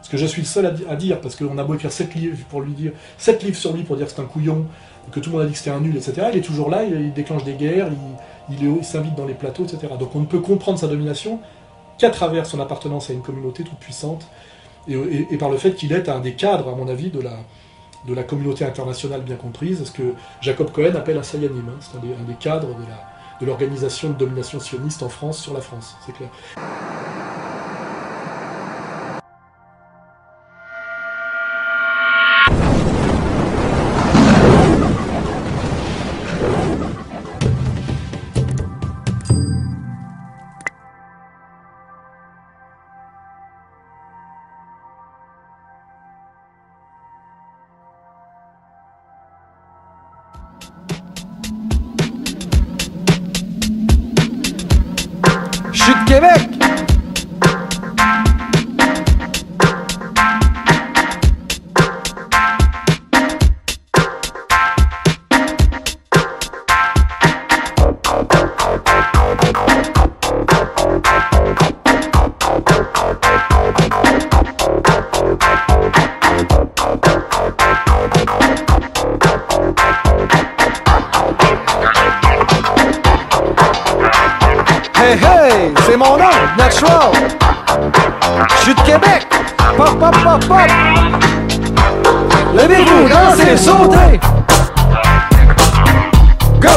Speaker 34: ce que je suis le seul à, di- à dire, parce qu'on a beau écrire sept livres pour lui dire, sept livres sur lui pour dire que c'est un couillon, que tout le monde a dit que c'était un nul, etc. Il est toujours là, il, déclenche des guerres, il s'invite dans les plateaux, etc. Donc on ne peut comprendre sa domination qu'à travers son appartenance à une communauté toute puissante et, par le fait qu'il est un des cadres, à mon avis, de la, communauté internationale bien comprise, ce que Jacob Cohen appelle un sayanim. hein. C'est un des, un des cadres de la de l'organisation de domination sioniste en France sur la France, c'est clair.
Speaker 31: Hey hey, c'est mon nom, Natural. Je suis de Québec. Pop, pop, pop, pop. Levez-vous, dansez, sautez. Go.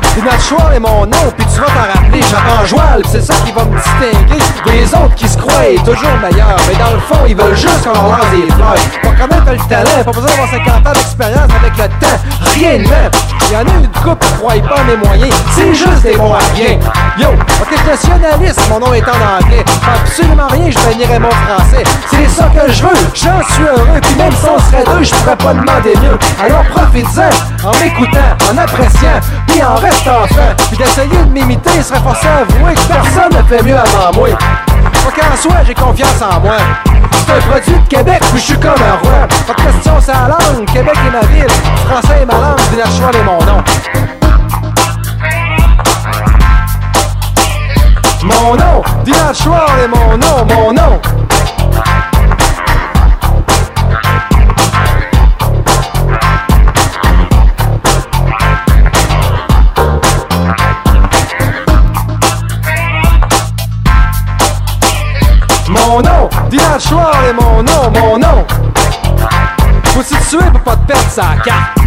Speaker 31: Puis Natural est mon nom, puis tu vas t'en rappeler. Joël, pis c'est ça qui va me distinguer des autres qui se croient toujours meilleurs. Mais dans le fond, ils veulent juste qu'on leur lance des fleurs. Pour connaître le talent, pas besoin d'avoir 50 ans d'expérience avec le temps. Rien de même. Il y en a une couple qui croient pas mes moyens. C'est juste des bons à rien. Yo, ok, nationaliste, mon nom est en anglais. Absolument rien, je bénirais mon français. C'est ça que je veux, j'en suis heureux. Puis même si on serait deux, je pourrais pas demander mieux. Alors profite-en, en m'écoutant, en appréciant, puis en restant fin. Puis d'essayer de m'imiter serait forcé à avouer que personne ne fait mieux avant moi. Faut qu'en soi, j'ai confiance en moi. C'est un produit de Québec, puis je suis comme un roi. Pas question, c'est la langue. Québec est ma ville. Français est ma langue, Village est mon nom. Mon nom, Village est mon nom, mon nom. Mon nom, Dylan Schwartz est mon nom, mon nom. Faut s'y tuer pour pas te perdre sa carte.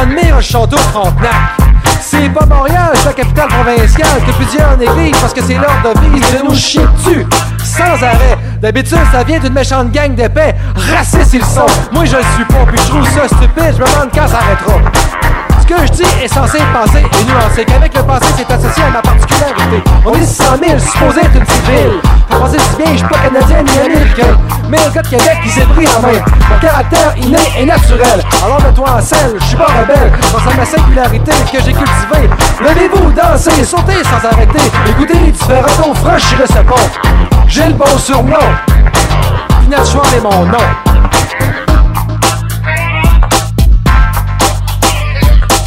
Speaker 31: Admire un château Frontenac. C'est pas Montréal, la capitale provinciale que plusieurs négligent parce que c'est l'heure de vivre de nous chier dessus sans arrêt. D'habitude, ça vient d'une méchante gang d'épais. Racistes ils sont. Moi je le suis pas, puis je trouve ça stupide. Je me demande quand ça arrêtera. Que je dis est censé être pensé et nuancé, qu'avec le passé c'est associé à ma particularité. On est 600 000, supposé être une civile. Fait penser si bien, je suis pas canadien ni américain. Mais le gars de Québec qui s'est pris en main. Mon caractère inné et naturel. Alors mets-toi en selle, je suis pas rebelle. Pense à ma singularité que j'ai cultivée. Levez-vous, dansez, sautez sans arrêter. Écoutez les différents tons de ce pont. J'ai le bon surnom. Dinette Schwall est mon nom.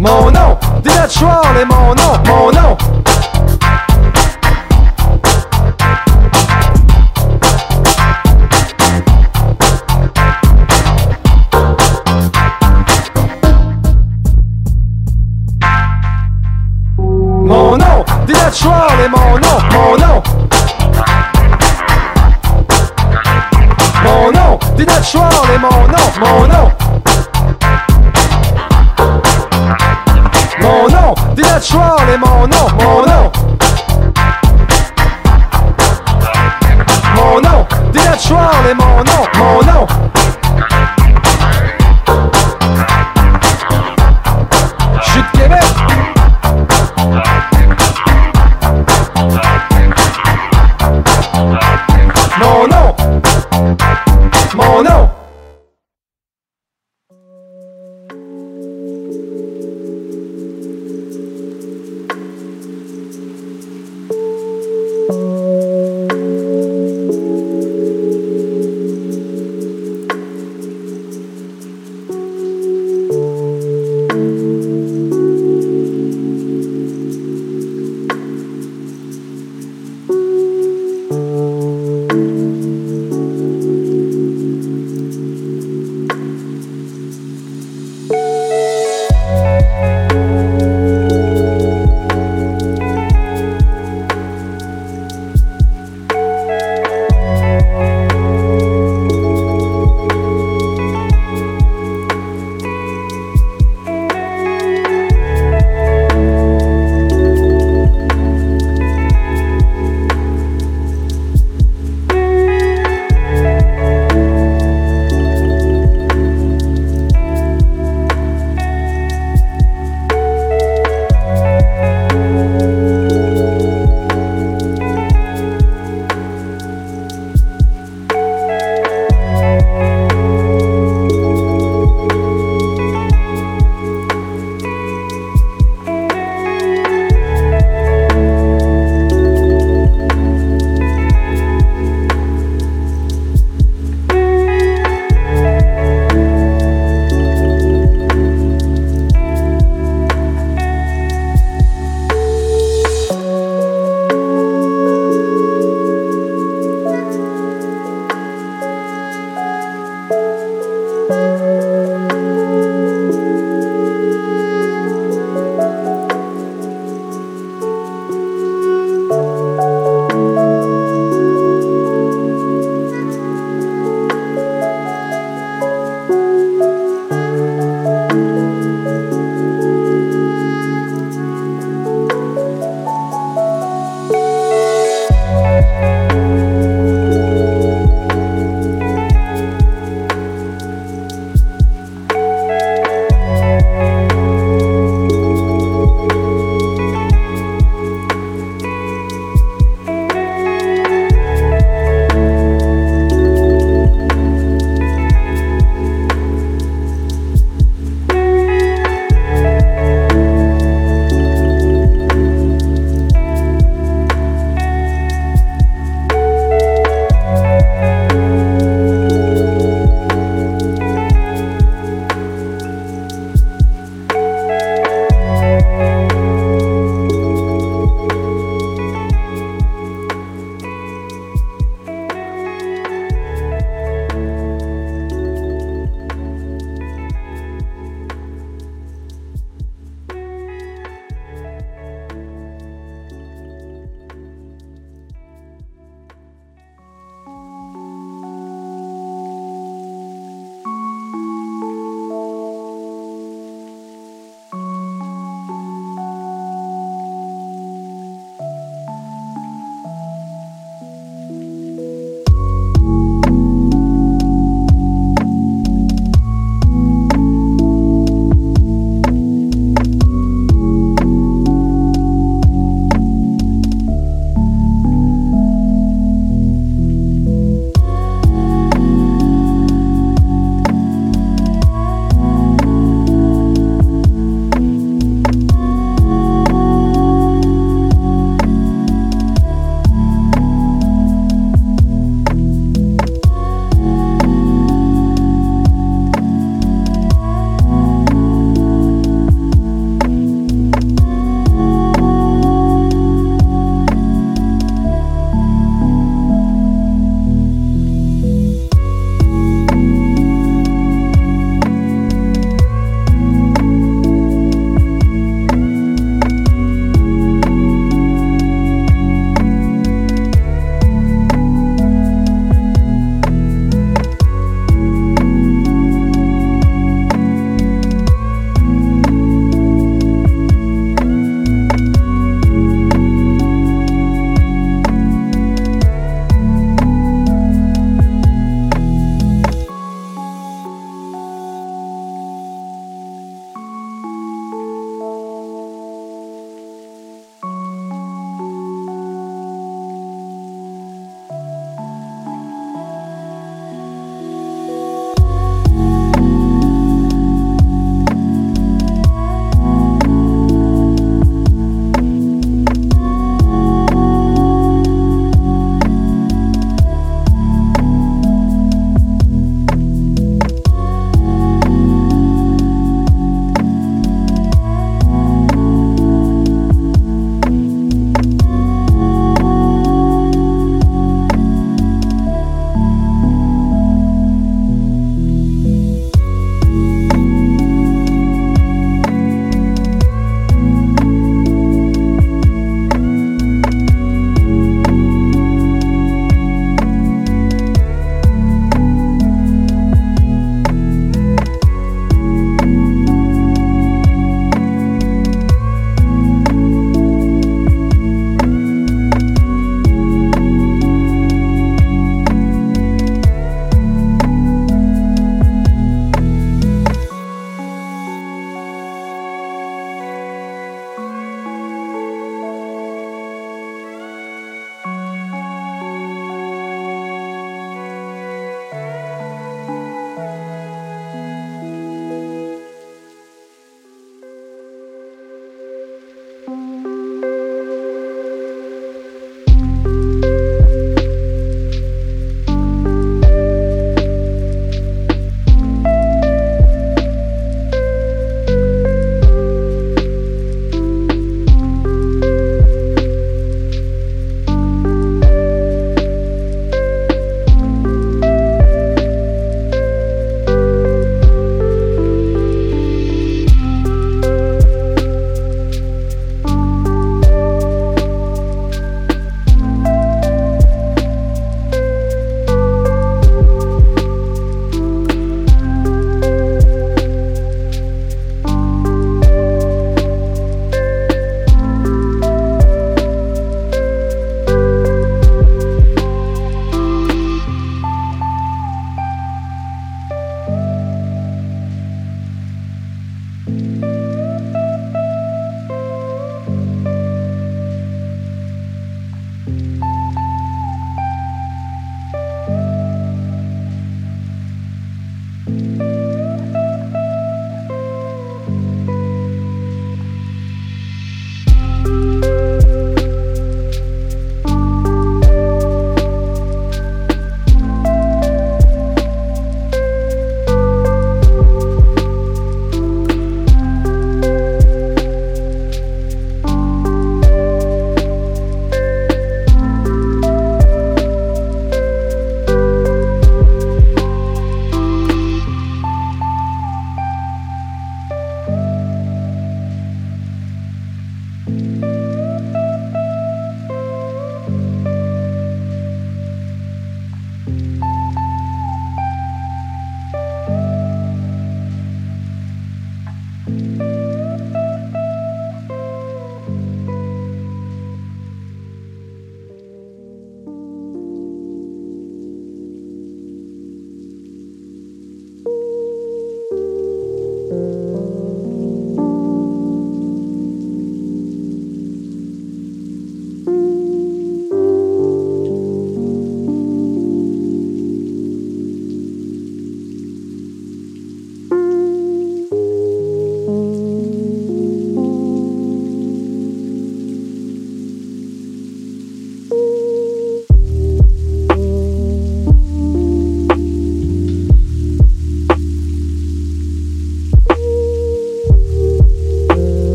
Speaker 31: Mon nom, Dinette Schwall est mon nom, mon nom. Mon nom, Dinette Schwall est mon nom, mon nom. Mon nom, Dinette Schwall est mon nom, mon nom. Schwall est mon mon nom. Mon nom,